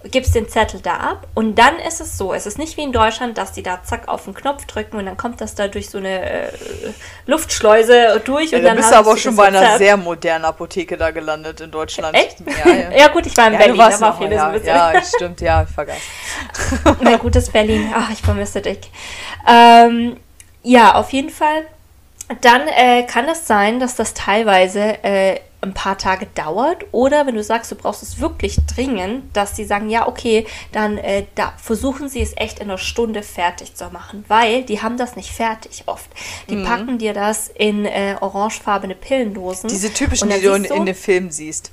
A: gibst den Zettel da ab und dann ist es so, es ist nicht wie in Deutschland, dass die da zack auf den Knopf drücken und dann kommt das da durch so eine äh, Luftschleuse durch und
B: Ja, da
A: dann
B: bist du aber auch schon bei einer sehr modernen Apotheke da gelandet in Deutschland.
A: Echt?
B: Ja, ja.
A: Ja, gut, ich war in
B: Ja,
A: Berlin,
B: du warst mal,
A: vieles
B: ja,
A: ein bisschen.
B: ja, stimmt, ja, ich vergaß.
A: Mein gutes Berlin. Ach, ich vermisse dich. Ähm, ja, auf jeden Fall. Dann äh, kann es sein, dass das teilweise äh, ein paar Tage dauert. Oder wenn du sagst, du brauchst es wirklich dringend, dass sie sagen, ja, okay, dann äh, da versuchen sie es echt in einer Stunde fertig zu machen. Weil die haben das nicht fertig oft. Die
B: Mhm.
A: packen dir das in äh, orangefarbene Pillendosen.
B: Diese typischen, die du in, in den Filmen siehst.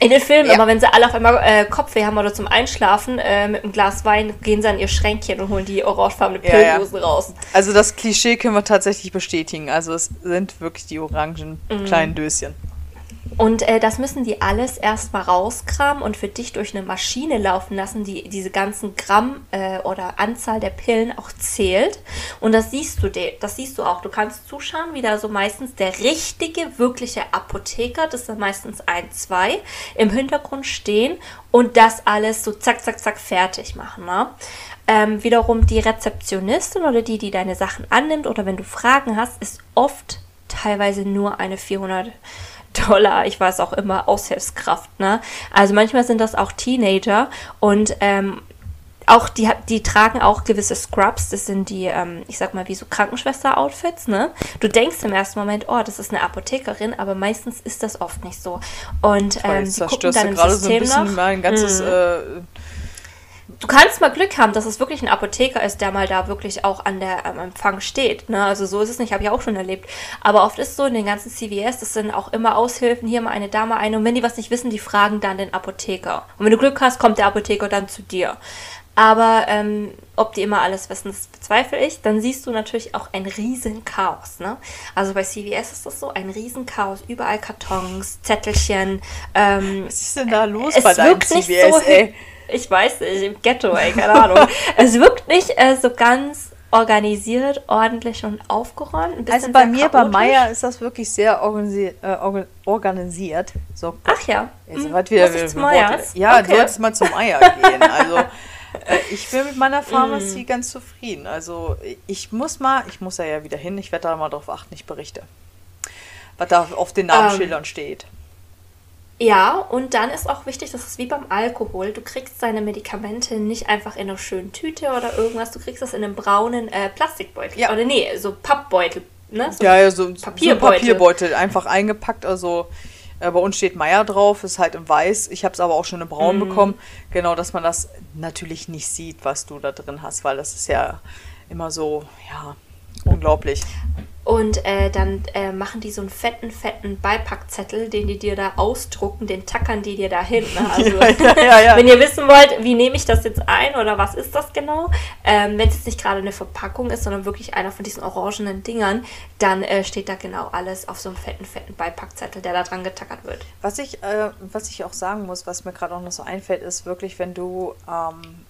A: in den Filmen,
B: Ja.
A: aber wenn sie alle auf einmal äh, Kopfweh haben oder zum Einschlafen äh, mit einem Glas Wein, gehen sie an ihr Schränkchen und holen die orangefarbene
B: Ja, ja.
A: Pillendosen raus.
B: Also das Klischee können wir tatsächlich bestätigen. Also es sind wirklich die orangen
A: Mhm.
B: kleinen Döschen.
A: Und äh, das müssen die alles erstmal rauskramen und für dich durch eine Maschine laufen lassen, die diese ganzen Gramm äh, oder Anzahl der Pillen auch zählt. Und das siehst du, das siehst du auch. Du kannst zuschauen, wie da so meistens der richtige, wirkliche Apotheker, das sind meistens ein, zwei, im Hintergrund stehen und das alles so zack, zack, zack fertig machen. Ne? Ähm, wiederum die Rezeptionistin oder die, die deine Sachen annimmt oder wenn du Fragen hast, ist oft teilweise nur eine 400 Dollar, ich weiß auch immer, Aushilfskraft. Ne? Also manchmal sind das auch Teenager und ähm, auch die, die tragen auch gewisse Scrubs, das sind die, ähm, ich sag mal, wie so Krankenschwester-Outfits, ne? Du denkst im ersten Moment, oh, das ist eine Apothekerin, aber meistens ist das oft nicht so. Und ähm,
B: jetzt
A: die gucken dann im
B: gerade so ein
A: System
B: bisschen
A: nach.
B: mein ganzes...
A: Mhm.
B: Äh,
A: Du kannst mal Glück haben, dass es wirklich ein Apotheker ist, der mal da wirklich auch an der am Empfang steht. Ne? Also so ist es nicht, habe ich auch schon erlebt. Aber oft ist es so in den ganzen CVS, das sind auch immer Aushilfen, hier mal eine Dame, eine. Und wenn die was nicht wissen, die fragen dann den Apotheker. Und wenn du Glück hast, kommt der Apotheker dann zu dir. Aber ähm, ob die immer alles wissen, das bezweifle ich. Dann siehst du natürlich auch ein riesen Chaos. Ne? Also bei CVS ist das so ein riesen Chaos. Überall Kartons, Zettelchen. Ähm,
B: was ist denn da los
A: es
B: bei deinem
A: wirkt nicht
B: CVS,
A: so,
B: ey?
A: Ich weiß nicht, im Ghetto, ey, keine Ahnung. es wirkt nicht äh, so ganz organisiert, ordentlich und aufgeräumt.
B: Also bei mir, bei
A: chaotisch.
B: Meier ist das wirklich sehr organisi äh, orga- organisiert. So,
A: Ach ja.
B: Jetzt
A: Hm,
B: wieder
A: muss ich zu
B: mit Worte.
A: Meyers?
B: Ja,
A: Okay.
B: du solltest mal zum Eier gehen. Also äh, ich bin mit meiner
A: Mm.
B: Pharmazie ganz zufrieden. Also ich muss mal, ich muss da ja wieder hin, ich werde da mal drauf achten, ich berichte. Was da auf den Namensschildern
A: Ähm.
B: steht.
A: Ja, und dann ist auch wichtig, das ist wie beim Alkohol. Du kriegst deine Medikamente nicht einfach in einer schönen Tüte oder irgendwas. Du kriegst das in einem braunen äh, Plastikbeutel.
B: Ja.
A: Oder nee, so Pappbeutel. Ne? So
B: Ja, ja, so, so ein
A: Papierbeutel.
B: Papierbeutel, einfach eingepackt. Also äh, bei uns steht Meier drauf, ist halt in weiß. Ich habe es aber auch schon in braun
A: Mhm.
B: bekommen. Genau, dass man das natürlich nicht sieht, was du da drin hast, weil das ist ja immer so, ja, unglaublich.
A: Und äh, dann äh, machen die so einen fetten, fetten Beipackzettel, den die dir da ausdrucken, den tackern die dir da hin. Ne? Also,
B: Ja, ja, ja.
A: wenn ihr wissen wollt, wie nehme ich das jetzt ein oder was ist das genau, ähm, wenn es jetzt nicht gerade eine Verpackung ist, sondern wirklich einer von diesen orangenen Dingern, dann äh, steht da genau alles auf so einem fetten, fetten Beipackzettel, der da dran getackert wird.
B: Was ich, äh, was ich auch sagen muss, was mir gerade auch noch so einfällt, ist wirklich, wenn du, ähm,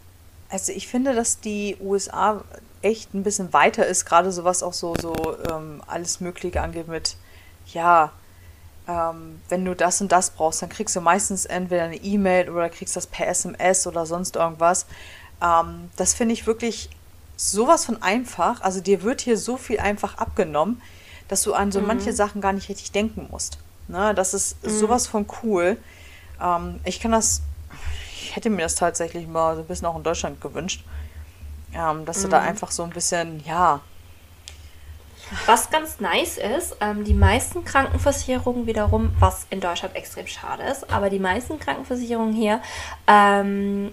B: also ich finde, dass die USA echt ein bisschen weiter ist, gerade so was auch so, so ähm, alles Mögliche angeht mit, ja, ähm, wenn du das und das brauchst, dann kriegst du meistens entweder eine E-Mail oder kriegst das per SMS oder sonst irgendwas. Ähm, das finde ich wirklich sowas von einfach. Also dir wird hier so viel einfach abgenommen, dass du an so manche Sachen gar nicht richtig denken musst. Ne? Das ist sowas von cool. Ähm, ich kann das, ich hätte mir das tatsächlich mal so ein bisschen auch in Deutschland gewünscht. Ähm, dass du da einfach so ein bisschen, ja,
A: Was ganz nice ist, ähm, die meisten Krankenversicherungen wiederum, was in Deutschland extrem schade ist, aber die meisten Krankenversicherungen hier, ähm,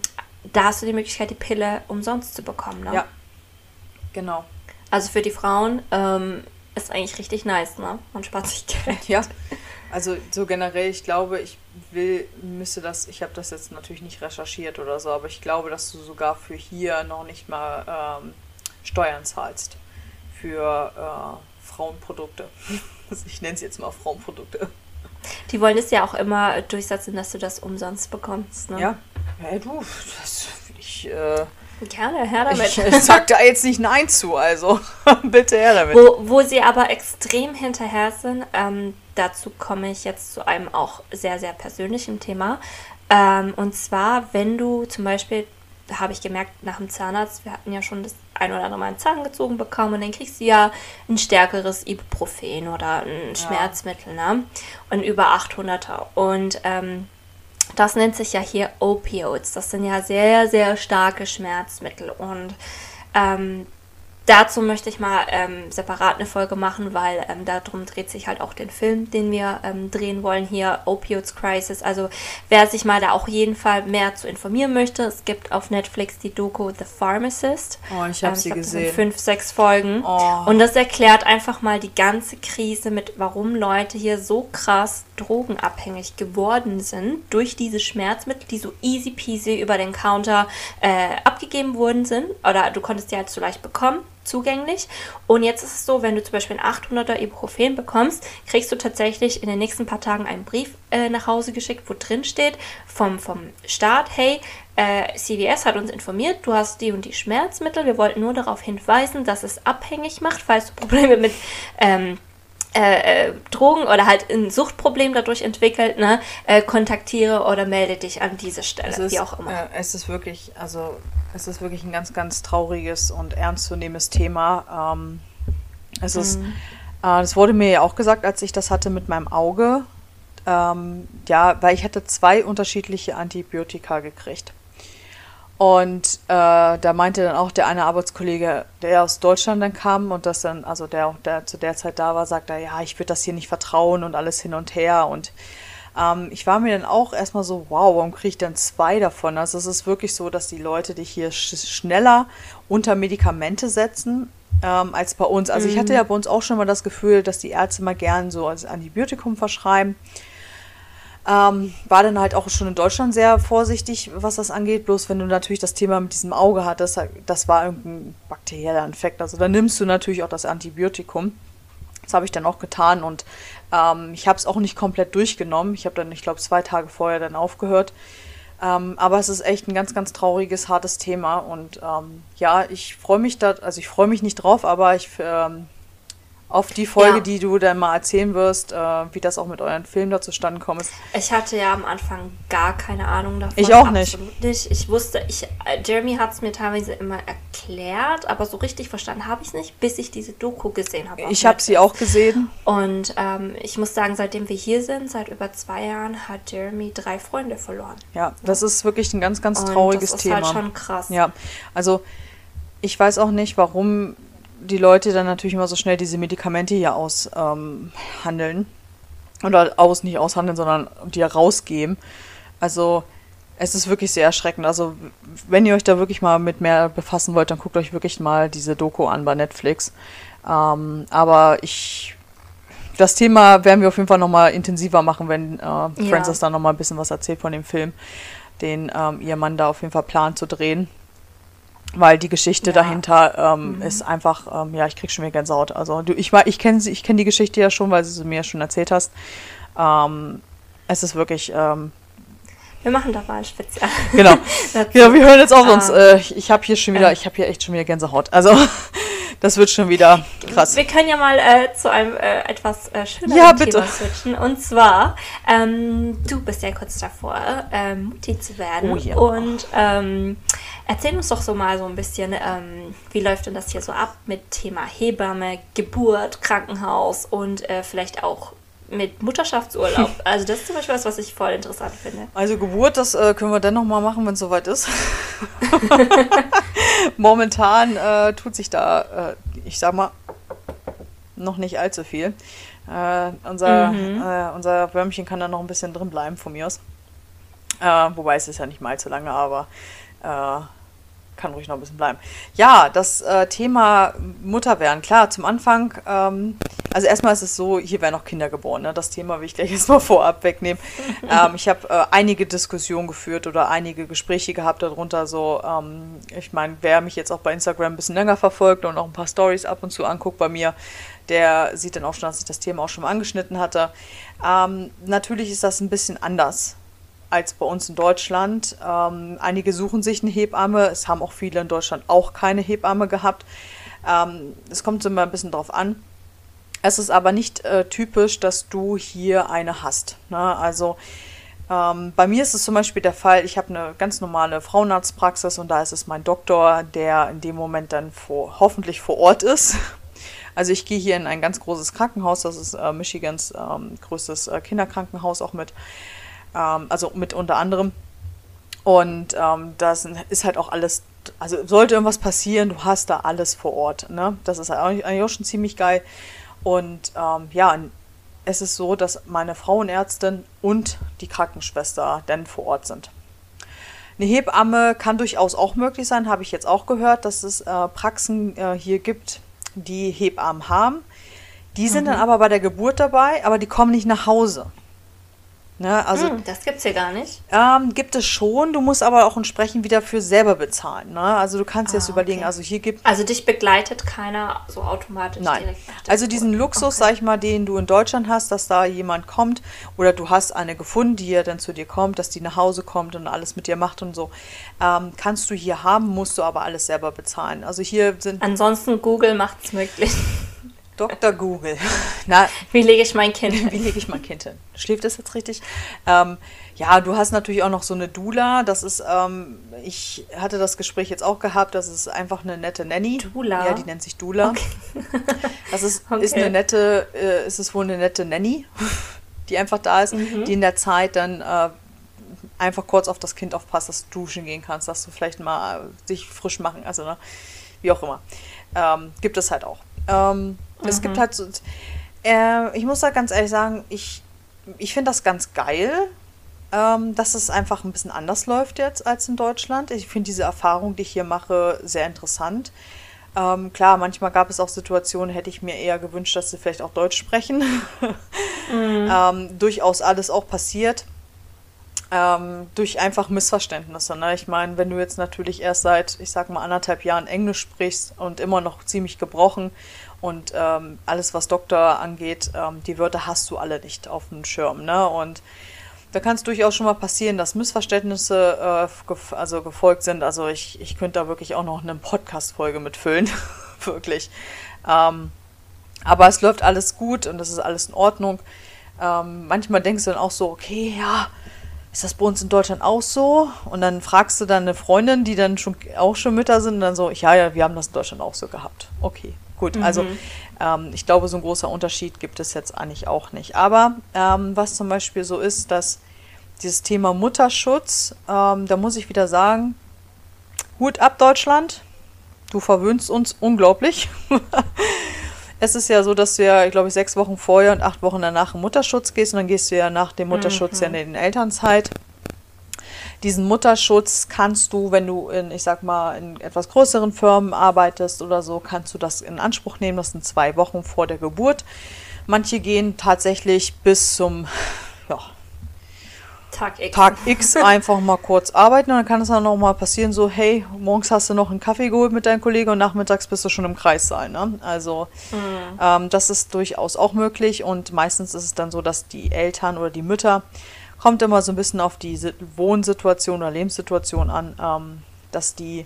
A: da hast du die Möglichkeit, die Pille umsonst zu bekommen. Ne?
B: ja, genau.
A: Also für die Frauen ähm, ist eigentlich richtig nice, ne? Man spart sich Geld.
B: Ja. Also so generell, ich glaube, ich will, müsste das, ich habe das jetzt natürlich nicht recherchiert oder so, aber ich glaube, dass du sogar für hier noch nicht mal ähm, Steuern zahlst für äh, Frauenprodukte. ich nenne es jetzt mal Frauenprodukte.
A: Die wollen es ja auch immer durchsetzen, dass du das umsonst bekommst. Ne?
B: Ja, ja du, das, ich, äh,
A: Gerne, her damit.
B: Ich, ich sag da jetzt nicht Nein zu, also bitte her damit.
A: Wo, wo sie aber extrem hinterher sind, ähm, dazu komme ich jetzt zu einem auch sehr, sehr persönlichen Thema. Ähm, und zwar, wenn du zum Beispiel, da habe ich gemerkt, nach dem Zahnarzt, wir hatten ja schon das ein oder andere Mal einen Zahn gezogen bekommen und dann kriegst du ja ein stärkeres Ibuprofen oder ein ja. Schmerzmittel, ne? Und über 800er. Und ähm, das nennt sich ja hier Opioids. Das sind ja sehr, sehr starke Schmerzmittel. Und ähm, dazu möchte ich mal ähm, separat eine Folge machen, weil ähm, darum dreht sich halt auch den Film, den wir ähm, drehen wollen hier, Opioids Crisis. Also wer sich mal da auch jeden Fall mehr zu informieren möchte, es gibt auf Netflix die Doku The Pharmacist.
B: Oh, ich habe ähm, sie glaub, gesehen. Das
A: sind fünf, sechs Folgen. Oh. Und das erklärt einfach mal die ganze Krise mit, warum Leute hier so krass drogenabhängig geworden sind durch diese Schmerzmittel, die so easy peasy über den Counter äh, abgegeben worden sind. Oder du konntest die halt so leicht bekommen zugänglich. Und jetzt ist es so, wenn du zum Beispiel ein 800er Ibuprofen bekommst, kriegst du tatsächlich in den nächsten paar Tagen einen Brief äh, nach Hause geschickt, wo drin steht vom, vom Staat, hey, äh, CVS hat uns informiert, du hast die und die Schmerzmittel. Wir wollten nur darauf hinweisen, dass es abhängig macht, falls du Probleme mit ähm, äh, äh, Drogen oder halt ein Suchtproblem dadurch entwickelt, ne, äh, kontaktiere oder melde dich an diese Stelle,
B: ist,
A: wie auch immer.
B: Äh, es ist wirklich, also es ist wirklich ein ganz, ganz trauriges und ernstzunehmendes Thema. Ähm, es mhm. ist, äh, das wurde mir ja auch gesagt, als ich das hatte mit meinem Auge. Ähm, ja, weil ich hatte zwei unterschiedliche Antibiotika gekriegt. Und äh, da meinte dann auch der eine Arbeitskollege, der aus Deutschland dann kam und das dann, also der, der zu der Zeit da war, sagte, ja, ich würde das hier nicht vertrauen und alles hin und her. Und ähm, ich war mir dann auch erstmal so, wow, warum kriege ich dann zwei davon? Also es ist wirklich so, dass die Leute dich hier sch schneller unter Medikamente setzen ähm, als bei uns. Also mhm. ich hatte ja bei uns auch schon mal das Gefühl, dass die Ärzte mal gern so als Antibiotikum verschreiben. Ähm, war dann halt auch schon in Deutschland sehr vorsichtig, was das angeht. Bloß wenn du natürlich das Thema mit diesem Auge hattest, das war irgendein bakterieller Infekt. Also dann nimmst du natürlich auch das Antibiotikum. Das habe ich dann auch getan und ähm, ich habe es auch nicht komplett durchgenommen. Ich habe dann, ich glaube, zwei Tage vorher dann aufgehört. Ähm, aber es ist echt ein ganz, ganz trauriges, hartes Thema. Und ähm, ja, ich freue mich da, also ich freue mich nicht drauf, aber ich ähm, auf die Folge, ja. die du dann mal erzählen wirst, äh, wie das auch mit euren Filmen da zustande kommt.
A: Ich hatte ja am Anfang gar keine Ahnung davon.
B: Ich auch nicht.
A: nicht. Ich wusste, ich, äh, Jeremy hat es mir teilweise immer erklärt, aber so richtig verstanden habe ich es nicht, bis ich diese Doku gesehen habe.
B: Ich habe sie auch gesehen.
A: Und ähm, ich muss sagen, seitdem wir hier sind, seit über zwei Jahren, hat Jeremy drei Freunde verloren.
B: Ja, das ist wirklich ein ganz, ganz trauriges Thema.
A: das ist halt schon krass.
B: Ja, also ich weiß auch nicht, warum die Leute dann natürlich immer so schnell diese Medikamente hier aushandeln. Ähm, Oder aus, nicht aushandeln, sondern die rausgeben. Also es ist wirklich sehr erschreckend. Also wenn ihr euch da wirklich mal mit mehr befassen wollt, dann guckt euch wirklich mal diese Doku an bei Netflix. Ähm, aber ich das Thema werden wir auf jeden Fall nochmal intensiver machen, wenn äh, Francis ja. dann nochmal ein bisschen was erzählt von dem Film, den ähm, ihr Mann da auf jeden Fall plant zu drehen weil die Geschichte ja. dahinter ähm, mhm. ist einfach, ähm, ja, ich krieg schon wieder Gänsehaut. Also du, ich, ich kenne ich kenn die Geschichte ja schon, weil du sie mir schon erzählt hast. Ähm, es ist wirklich. Ähm,
A: wir machen da mal ein Spezial.
B: Genau. genau, wir hören jetzt uns. Ah. Äh, ich habe hier schon wieder, ich habe hier echt schon wieder Gänsehaut. Also das wird schon wieder krass.
A: Wir können ja mal äh, zu einem äh, etwas äh, schöneren ja, Thema switchen. Und zwar, ähm, du bist ja kurz davor, ähm, Mutti zu werden. Oh, ja. Und ähm, erzähl uns doch so mal so ein bisschen, ähm, wie läuft denn das hier so ab mit Thema Hebamme, Geburt, Krankenhaus und äh, vielleicht auch mit Mutterschaftsurlaub. Also das ist zum Beispiel was, was ich voll interessant finde.
B: Also Geburt, das äh, können wir dann nochmal machen, wenn es soweit ist. Momentan äh, tut sich da, äh, ich sag mal, noch nicht allzu viel. Äh, unser, mhm. Äh, unser Würmchen kann da noch ein bisschen drin bleiben von mir aus. Äh, wobei es ist ja nicht mal allzu lange, aber kann ruhig noch ein bisschen bleiben. Ja, das äh, Thema Mutterwerden, klar, zum Anfang, ähm, also erstmal ist es so, hier werden noch Kinder geboren. Ne? Das Thema will ich gleich erstmal vorab wegnehmen. ähm, ich habe äh, einige Diskussionen geführt oder einige Gespräche gehabt darunter. So, ähm, ich meine, wer mich jetzt auch bei Instagram ein bisschen länger verfolgt und auch ein paar Stories ab und zu anguckt bei mir, der sieht dann auch schon, dass ich das Thema auch schon mal angeschnitten hatte. Ähm, natürlich ist das ein bisschen anders als bei uns in Deutschland. Ähm, einige suchen sich eine Hebamme. Es haben auch viele in Deutschland auch keine Hebamme gehabt. Ähm, es kommt immer ein bisschen drauf an. Es ist aber nicht äh, typisch, dass du hier eine hast. Ne? Also ähm, bei mir ist es zum Beispiel der Fall, ich habe eine ganz normale Frauenarztpraxis und da ist es mein Doktor, der in dem Moment dann vor, hoffentlich vor Ort ist. Also ich gehe hier in ein ganz großes Krankenhaus, das ist äh, Michigans ähm, größtes äh, Kinderkrankenhaus auch mit. Ähm, also mit unter anderem. Und ähm, das ist halt auch alles, also sollte irgendwas passieren, du hast da alles vor Ort. Ne? Das ist eigentlich auch schon ziemlich geil. Und ähm, ja, es ist so, dass meine Frauenärztin und die Krankenschwester dann vor Ort sind. Eine Hebamme kann durchaus auch möglich sein, habe ich jetzt auch gehört, dass es äh, Praxen äh, hier gibt, die Hebammen haben. Die sind mhm. dann aber bei der Geburt dabei, aber die kommen nicht nach Hause.
A: Ne, also, hm, das gibt es hier gar nicht.
B: Ähm, gibt es schon, du musst aber auch entsprechend wieder für selber bezahlen. Ne? Also du kannst ah, jetzt überlegen, okay. also hier gibt
A: Also dich begleitet keiner so automatisch
B: Nein. direkt nach Also diesen Luxus, okay. sag ich mal, den du in Deutschland hast, dass da jemand kommt oder du hast eine gefunden, die ja dann zu dir kommt, dass die nach Hause kommt und alles mit dir macht und so, ähm, kannst du hier haben, musst du aber alles selber bezahlen. Also hier sind.
A: Ansonsten Google macht es möglich.
B: Dr. Google. Na,
A: wie lege ich mein Kind hin?
B: Wie lege ich mein Kind hin? Schläft das jetzt richtig? Ähm, ja, du hast natürlich auch noch so eine Dula. Das ist, ähm, ich hatte das Gespräch jetzt auch gehabt, das ist einfach eine nette Nanny.
A: Dula?
B: Ja, die nennt sich Dula. Okay. Das ist, okay. ist eine nette, äh, ist es wohl eine nette Nanny, die einfach da ist, mhm. die in der Zeit dann äh, einfach kurz auf das Kind aufpasst, dass du duschen gehen kannst, dass du vielleicht mal äh, dich frisch machen, also ne, wie auch immer. Ähm, gibt es halt auch. Ähm, Mhm. Es gibt mhm. halt so. Äh, ich muss da ganz ehrlich sagen, ich, ich finde das ganz geil, ähm, dass es einfach ein bisschen anders läuft jetzt als in Deutschland. Ich finde diese Erfahrung, die ich hier mache, sehr interessant. Ähm, klar, manchmal gab es auch Situationen, hätte ich mir eher gewünscht, dass sie vielleicht auch Deutsch sprechen. mhm. ähm, durchaus alles auch passiert. Ähm, durch einfach Missverständnisse. Ne? Ich meine, wenn du jetzt natürlich erst seit, ich sag mal, anderthalb Jahren Englisch sprichst und immer noch ziemlich gebrochen und ähm, alles, was Doktor angeht, ähm, die Wörter hast du alle nicht auf dem Schirm. Ne? Und da kann es durchaus schon mal passieren, dass Missverständnisse äh, gef also gefolgt sind. Also ich, ich könnte da wirklich auch noch eine Podcast-Folge mitfüllen. wirklich. Ähm, aber es läuft alles gut und das ist alles in Ordnung. Ähm, manchmal denkst du dann auch so, okay, ja, ist das bei uns in Deutschland auch so? Und dann fragst du dann eine Freundin, die dann schon auch schon Mütter sind, und dann so, ja, ja, wir haben das in Deutschland auch so gehabt. Okay, Gut, also, mhm. also ähm, ich glaube, so ein großer Unterschied gibt es jetzt eigentlich auch nicht. Aber ähm, was zum Beispiel so ist, dass dieses Thema Mutterschutz, ähm, da muss ich wieder sagen, Hut ab Deutschland, du verwöhnst uns unglaublich. es ist ja so, dass du ja, ich glaube, sechs Wochen vorher und acht Wochen danach im Mutterschutz gehst und dann gehst du ja nach dem Mutterschutz mhm. ja in den Elternzeit diesen Mutterschutz kannst du, wenn du in, ich sag mal, in etwas größeren Firmen arbeitest oder so, kannst du das in Anspruch nehmen. Das sind zwei Wochen vor der Geburt. Manche gehen tatsächlich bis zum ja,
A: Tag X.
B: Tag X einfach mal kurz arbeiten und dann kann es dann noch mal passieren, so hey, morgens hast du noch einen Kaffee geholt mit deinem Kollegen und nachmittags bist du schon im Kreis sein. Ne? Also mhm. ähm, das ist durchaus auch möglich und meistens ist es dann so, dass die Eltern oder die Mütter kommt immer so ein bisschen auf die Wohnsituation oder Lebenssituation an, ähm, dass die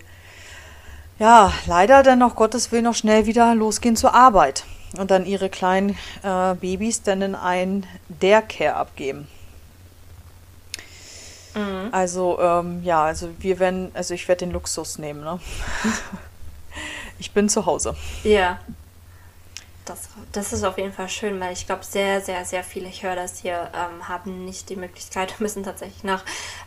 B: ja leider dann noch Gottes Willen noch schnell wieder losgehen zur Arbeit und dann ihre kleinen äh, Babys dann in ein Care abgeben. Mhm. Also ähm, ja, also wir werden, also ich werde den Luxus nehmen, ne? ich bin zu Hause.
A: Ja. Das, das ist auf jeden Fall schön, weil ich glaube, sehr, sehr, sehr viele, ich höre das hier, ähm, haben nicht die Möglichkeit, müssen tatsächlich nach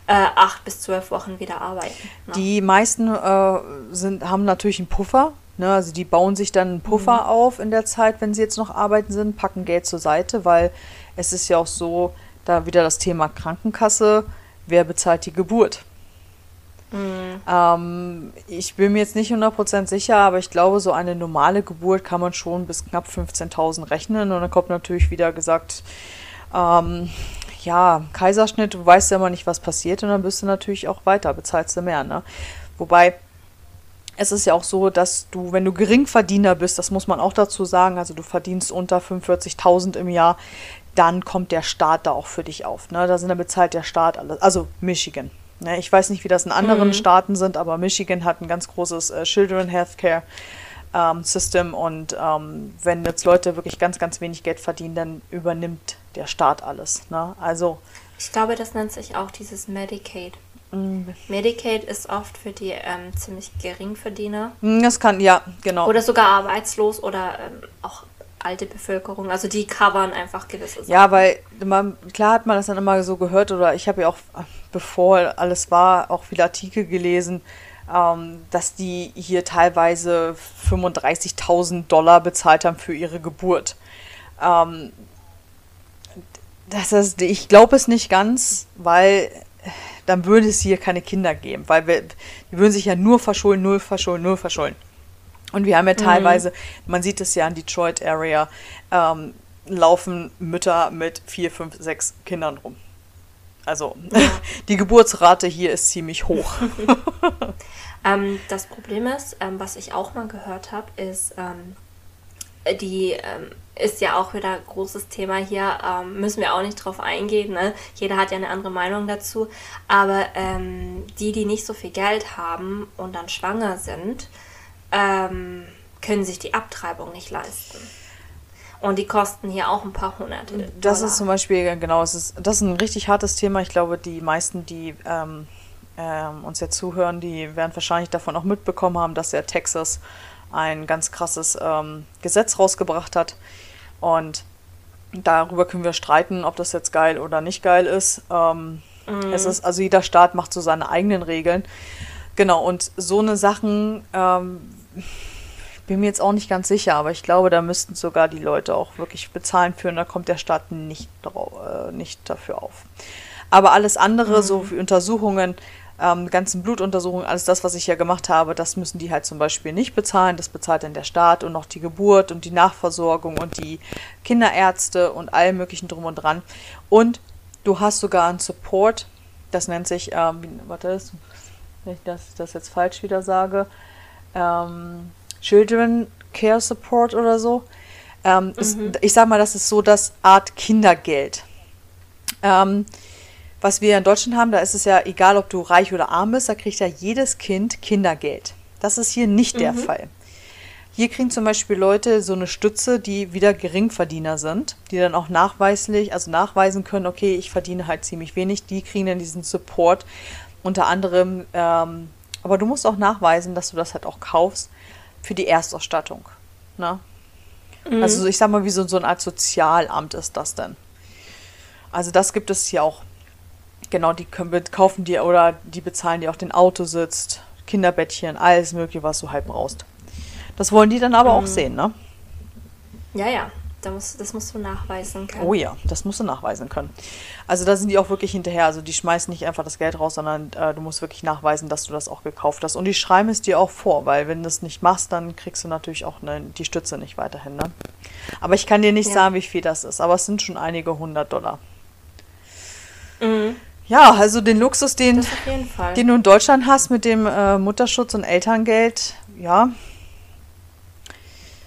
A: äh, acht bis zwölf Wochen wieder arbeiten.
B: Ne? Die meisten äh, sind, haben natürlich einen Puffer. Ne? Also die bauen sich dann einen Puffer mhm. auf in der Zeit, wenn sie jetzt noch arbeiten sind, packen Geld zur Seite, weil es ist ja auch so, da wieder das Thema Krankenkasse, wer bezahlt die Geburt?
A: Mhm.
B: Ähm, ich bin mir jetzt nicht 100% sicher, aber ich glaube, so eine normale Geburt kann man schon bis knapp 15.000 rechnen. Und dann kommt natürlich wieder gesagt, ähm, ja, Kaiserschnitt, du weißt ja immer nicht, was passiert. Und dann bist du natürlich auch weiter, bezahlst du mehr. Ne? Wobei es ist ja auch so, dass du, wenn du Geringverdiener bist, das muss man auch dazu sagen, also du verdienst unter 45.000 im Jahr, dann kommt der Staat da auch für dich auf. Ne? Da sind dann bezahlt der Staat alles, also Michigan. Ne? Ich weiß nicht, wie das in anderen mhm. Staaten sind, aber Michigan hat ein ganz großes äh, Children Healthcare ähm, System und ähm, wenn jetzt Leute wirklich ganz, ganz wenig Geld verdienen, dann übernimmt der Staat alles. Ne? Also
A: ich glaube, das nennt sich auch dieses Medicaid. Mhm. Medicaid ist oft für die ähm, ziemlich Geringverdiener.
B: Mhm, das kann, ja, genau.
A: Oder sogar arbeitslos oder ähm, auch alte Bevölkerung. Also die covern einfach gewisse Sachen.
B: Ja, weil man, klar hat man das dann immer so gehört oder ich habe ja auch, bevor alles war, auch viele Artikel gelesen, ähm, dass die hier teilweise 35.000 Dollar bezahlt haben für ihre Geburt. Ähm, das ist, ich glaube es nicht ganz, weil dann würde es hier keine Kinder geben, weil wir, die würden sich ja nur verschulden, null verschulden, null verschulden. Und wir haben ja mhm. teilweise, mhm. man sieht es ja in Detroit Area, ähm, laufen Mütter mit vier, fünf, sechs Kindern rum. Also die Geburtsrate hier ist ziemlich hoch.
A: ähm, das Problem ist, ähm, was ich auch mal gehört habe, ist, ähm, die ähm, ist ja auch wieder ein großes Thema hier, ähm, müssen wir auch nicht drauf eingehen. Ne? Jeder hat ja eine andere Meinung dazu. Aber die, die nicht so viel Geld haben und dann schwanger sind, ähm, können sich die Abtreibung nicht leisten. Und die kosten hier auch ein paar hundert.
B: Das ist zum Beispiel, genau, es ist, das ist ein richtig hartes Thema. Ich glaube, die meisten, die ähm, ähm, uns jetzt zuhören, die werden wahrscheinlich davon auch mitbekommen haben, dass der Texas ein ganz krasses ähm, Gesetz rausgebracht hat. Und darüber können wir streiten, ob das jetzt geil oder nicht geil ist. Ähm, mhm. Es ist, also jeder Staat macht so seine eigenen Regeln. Genau, und so eine Sachen, ähm, bin mir jetzt auch nicht ganz sicher, aber ich glaube, da müssten sogar die Leute auch wirklich bezahlen für und da kommt der Staat nicht, drauf, äh, nicht dafür auf. Aber alles andere, mhm. so wie Untersuchungen, ähm, ganzen Blutuntersuchungen, alles das, was ich ja gemacht habe, das müssen die halt zum Beispiel nicht bezahlen. Das bezahlt dann der Staat und noch die Geburt und die Nachversorgung und die Kinderärzte und allem möglichen drum und dran. Und du hast sogar einen Support, das nennt sich, ähm, warte, wenn ich das, das jetzt falsch wieder sage, ähm, Children Care Support oder so. Ähm, mhm. ist, ich sag mal, das ist so das Art Kindergeld. Ähm, was wir in Deutschland haben, da ist es ja egal, ob du reich oder arm bist, da kriegt ja jedes Kind Kindergeld. Das ist hier nicht mhm. der Fall. Hier kriegen zum Beispiel Leute so eine Stütze, die wieder Geringverdiener sind, die dann auch nachweislich, also nachweisen können, okay, ich verdiene halt ziemlich wenig, die kriegen dann diesen Support. Unter anderem, ähm, aber du musst auch nachweisen, dass du das halt auch kaufst für die Erstausstattung. Ne? Mhm. Also ich sag mal, wie so, so eine Art Sozialamt ist das denn. Also das gibt es hier auch genau, die können, kaufen dir oder die bezahlen dir auch den Autositz, Kinderbettchen, alles mögliche, was du halt brauchst. Das wollen die dann aber mhm. auch sehen, ne?
A: Ja, ja. Da musst, das musst du nachweisen können.
B: Oh ja, das musst du nachweisen können. Also da sind die auch wirklich hinterher. Also die schmeißen nicht einfach das Geld raus, sondern äh, du musst wirklich nachweisen, dass du das auch gekauft hast. Und die schreiben es dir auch vor, weil wenn du das nicht machst, dann kriegst du natürlich auch ne, die Stütze nicht weiterhin. Ne? Aber ich kann dir nicht ja. sagen, wie viel das ist. Aber es sind schon einige hundert Dollar. Mhm. Ja, also den Luxus, den, den du in Deutschland hast mit dem äh, Mutterschutz und Elterngeld, ja.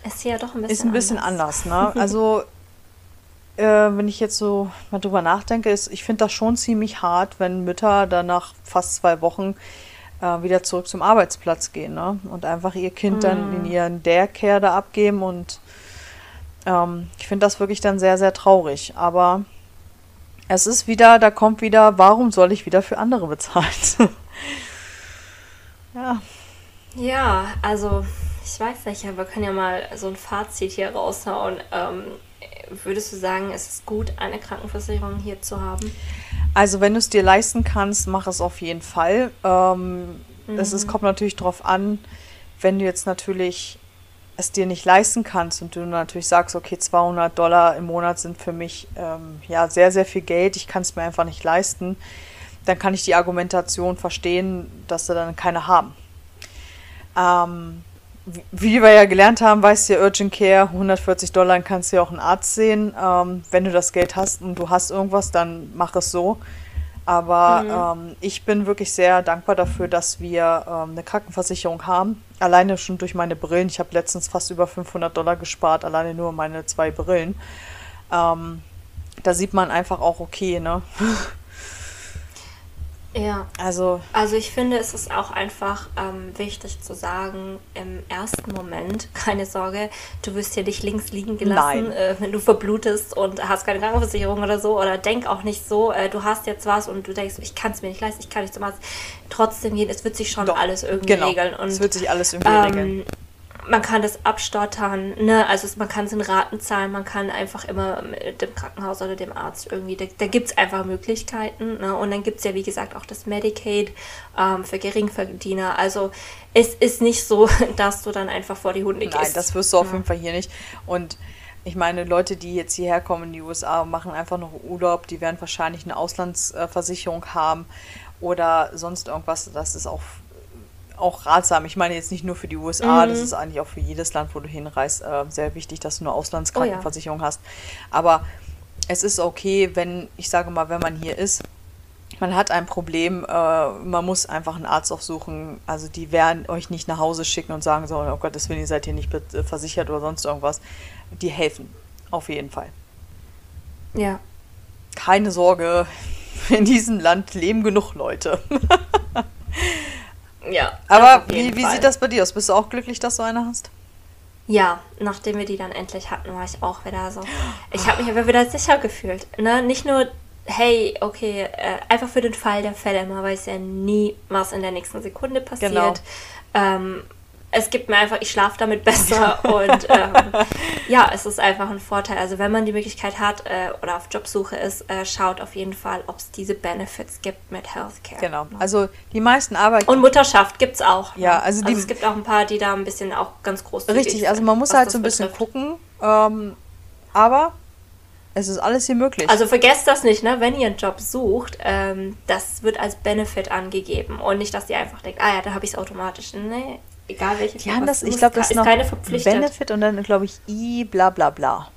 A: Ist ja doch ein bisschen,
B: ist ein bisschen anders. anders ne? Also, äh, wenn ich jetzt so mal drüber nachdenke, ist, ich finde das schon ziemlich hart, wenn Mütter dann nach fast zwei Wochen äh, wieder zurück zum Arbeitsplatz gehen ne? und einfach ihr Kind mm. dann in ihren Daycare da abgeben und ähm, ich finde das wirklich dann sehr, sehr traurig. Aber es ist wieder, da kommt wieder, warum soll ich wieder für andere bezahlen?
A: ja. Ja, also ich weiß nicht, aber wir können ja mal so ein Fazit hier raushauen. Ähm, würdest du sagen, es ist gut, eine Krankenversicherung hier zu haben?
B: Also wenn du es dir leisten kannst, mach es auf jeden Fall. Ähm, mhm. Es ist, kommt natürlich darauf an, wenn du jetzt natürlich es dir nicht leisten kannst und du natürlich sagst, okay, 200 Dollar im Monat sind für mich ähm, ja sehr, sehr viel Geld, ich kann es mir einfach nicht leisten, dann kann ich die Argumentation verstehen, dass sie dann keine haben. Ähm, wie wir ja gelernt haben, weißt du ja, Urgent Care, 140 Dollar, dann kannst du ja auch einen Arzt sehen. Ähm, wenn du das Geld hast und du hast irgendwas, dann mach es so. Aber mhm. ähm, ich bin wirklich sehr dankbar dafür, dass wir ähm, eine Krankenversicherung haben. Alleine schon durch meine Brillen. Ich habe letztens fast über 500 Dollar gespart, alleine nur meine zwei Brillen. Ähm, da sieht man einfach auch, okay, ne?
A: Ja. Also, also ich finde, es ist auch einfach ähm, wichtig zu sagen, im ersten Moment, keine Sorge, du wirst hier nicht links liegen gelassen, äh, wenn du verblutest und hast keine Krankenversicherung oder so. Oder denk auch nicht so, äh, du hast jetzt was und du denkst, ich kann es mir nicht leisten, ich kann nicht zum Arzt. Trotzdem gehen, es wird sich schon Doch, alles irgendwie genau. regeln. Und,
B: es wird sich alles irgendwie ähm, regeln
A: man kann das abstottern, ne? Also man kann es in Raten zahlen, man kann einfach immer mit dem Krankenhaus oder dem Arzt irgendwie, da, da gibt es einfach Möglichkeiten. Ne? Und dann gibt es ja, wie gesagt, auch das Medicaid ähm, für Geringverdiener. Also es ist nicht so, dass du dann einfach vor die Hunde
B: gehst. Nein, das wirst du auf ja. jeden Fall hier nicht. Und ich meine, Leute, die jetzt hierher kommen in die USA, machen einfach noch Urlaub, die werden wahrscheinlich eine Auslandsversicherung haben oder sonst irgendwas. Das ist auch auch ratsam. Ich meine jetzt nicht nur für die USA, mhm. das ist eigentlich auch für jedes Land, wo du hinreist, äh, sehr wichtig, dass du eine Auslandskrankenversicherung oh, ja. hast. Aber es ist okay, wenn, ich sage mal, wenn man hier ist, man hat ein Problem, äh, man muss einfach einen Arzt aufsuchen. Also die werden euch nicht nach Hause schicken und sagen so, oh Gott, das will ihr seid hier nicht versichert oder sonst irgendwas. Die helfen, auf jeden Fall.
A: Ja.
B: Keine Sorge, in diesem Land leben genug Leute.
A: Ja.
B: Aber wie, wie sieht das bei dir aus? Bist du auch glücklich, dass du eine hast?
A: Ja, nachdem wir die dann endlich hatten, war ich auch wieder so. Ich habe mich aber wieder sicher gefühlt. Ne? Nicht nur, hey, okay, äh, einfach für den Fall der Fälle. Man weiß ja nie, was in der nächsten Sekunde passiert. Genau. Ähm, es gibt mir einfach, ich schlafe damit besser und ähm, ja, es ist einfach ein Vorteil. Also wenn man die Möglichkeit hat äh, oder auf Jobsuche ist, äh, schaut auf jeden Fall, ob es diese Benefits gibt mit Healthcare.
B: Genau. Also die meisten arbeiten.
A: Und Mutterschaft gibt es auch.
B: Ne? Ja, also, die,
A: also es gibt auch ein paar, die da ein bisschen auch ganz groß
B: sind. Richtig, also man muss halt so ein bisschen betrifft. gucken. Ähm, aber es ist alles hier möglich.
A: Also vergesst das nicht, ne? wenn ihr einen Job sucht, ähm, das wird als Benefit angegeben und nicht, dass ihr einfach denkt, ah ja, da habe ich es automatisch. Nee, egal welche
B: Die haben das, ich glaube, das ist noch keine Benefit und dann, glaube ich, I bla bla bla.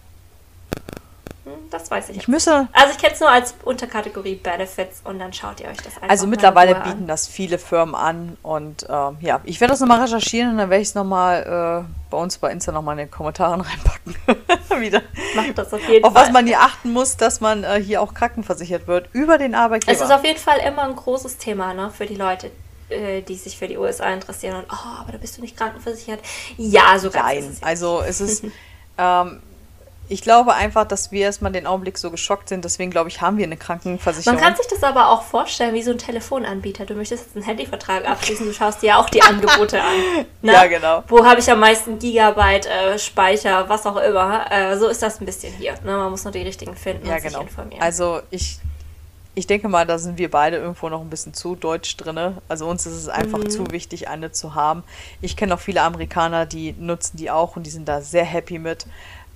A: Hm, das weiß ich.
B: Ich müsse.
A: Also ich kenne es nur als Unterkategorie Benefits und dann schaut ihr euch das einfach
B: Also mittlerweile bieten an. das viele Firmen an und ähm, ja, ich werde das nochmal recherchieren und dann werde ich es nochmal äh, bei uns bei Insta nochmal in den Kommentaren reinpacken. Wieder.
A: Macht das auf jeden
B: auf Fall. Auf was man hier achten muss, dass man äh, hier auch krankenversichert wird über den Arbeitgeber.
A: Es ist auf jeden Fall immer ein großes Thema ne, für die Leute, äh, die sich für die USA interessieren und, oh, aber da bist du nicht krankenversichert. Ja, so
B: ganz Nein, also es ist, ähm, ich glaube einfach, dass wir erstmal den Augenblick so geschockt sind, deswegen glaube ich, haben wir eine Krankenversicherung.
A: Man kann sich das aber auch vorstellen wie so ein Telefonanbieter. Du möchtest jetzt einen Handyvertrag abschließen, du schaust dir auch die Angebote an.
B: Ne? Ja, genau.
A: Wo habe ich am meisten Gigabyte äh, Speicher, was auch immer. Äh, so ist das ein bisschen hier. Ne? Man muss nur die richtigen finden
B: ja, und genau. sich informieren. Also ich ich denke mal, da sind wir beide irgendwo noch ein bisschen zu deutsch drin. Also uns ist es einfach mhm. zu wichtig, eine zu haben. Ich kenne auch viele Amerikaner, die nutzen die auch und die sind da sehr happy mit.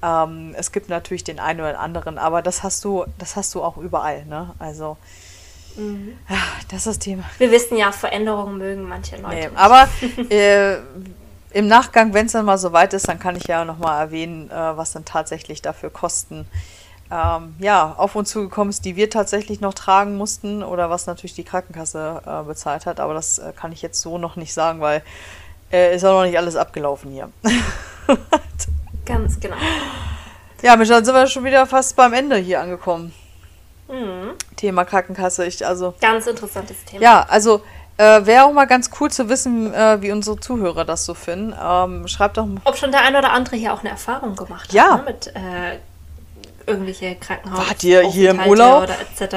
B: Ähm, es gibt natürlich den einen oder anderen, aber das hast du, das hast du auch überall, ne? Also mhm. ja, das ist das Thema.
A: Wir wissen ja, Veränderungen mögen manche Leute. Nee,
B: aber äh, im Nachgang, wenn es dann mal so weit ist, dann kann ich ja nochmal erwähnen, äh, was dann tatsächlich dafür Kosten ähm, ja, auf uns zugekommen ist, die wir tatsächlich noch tragen mussten oder was natürlich die Krankenkasse äh, bezahlt hat. Aber das äh, kann ich jetzt so noch nicht sagen, weil äh, ist auch noch nicht alles abgelaufen hier.
A: Ganz genau.
B: Ja, Mensch, dann sind wir schon wieder fast beim Ende hier angekommen. Mhm. Thema Krankenkasse. Ich, also,
A: Ganz interessantes Thema.
B: Ja, also äh, Wäre auch mal ganz cool zu wissen, äh, wie unsere Zuhörer das so finden. Ähm, schreibt doch mal.
A: Ob schon der ein oder andere hier auch eine Erfahrung gemacht
B: ja.
A: hat ne, mit äh, irgendwelche Krankenhaus.
B: Wart ihr hier im Urlaub?
A: Oder etc.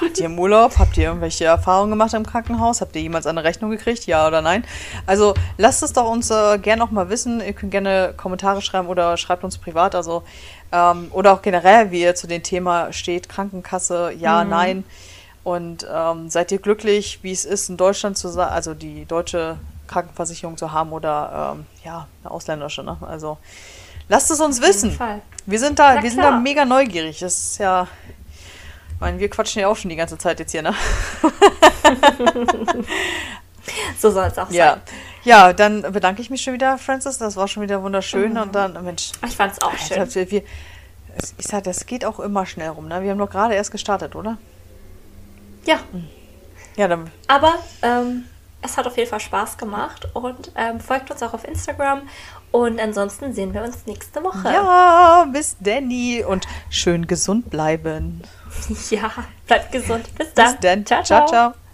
B: Wart ihr im Urlaub? Habt ihr irgendwelche Erfahrungen gemacht im Krankenhaus? Habt ihr jemals eine Rechnung gekriegt? Ja oder nein? Also lasst es doch uns äh, gerne auch mal wissen. Ihr könnt gerne Kommentare schreiben oder schreibt uns privat. Also ähm, oder auch generell, wie ihr zu dem Thema steht. Krankenkasse, ja, mhm. nein. Und ähm, seid ihr glücklich, wie es ist, in Deutschland zu sein, also die deutsche Krankenversicherung zu haben oder ähm, ja, eine ausländische, ne? Also Lasst es uns wissen. Wir sind da, wir sind da mega neugierig. Das ist ja, Ich meine, wir quatschen ja auch schon die ganze Zeit jetzt hier, ne?
A: so soll es auch
B: ja.
A: sein.
B: Ja, dann bedanke ich mich schon wieder, Francis. Das war schon wieder wunderschön.
A: Mhm.
B: Und dann, Mensch.
A: Ich fand es auch schön.
B: Alter, wir, ich sag, das geht auch immer schnell rum, ne? Wir haben doch gerade erst gestartet, oder?
A: Ja,
B: Ja, dann.
A: aber ähm, es hat auf jeden Fall Spaß gemacht und ähm, folgt uns auch auf Instagram. Und ansonsten sehen wir uns nächste Woche.
B: Ja, bis Danny und schön gesund bleiben.
A: ja bleibt gesund. Bis dann.
B: Bis dann.
A: ciao.
B: ciao.
A: ciao.
B: ciao.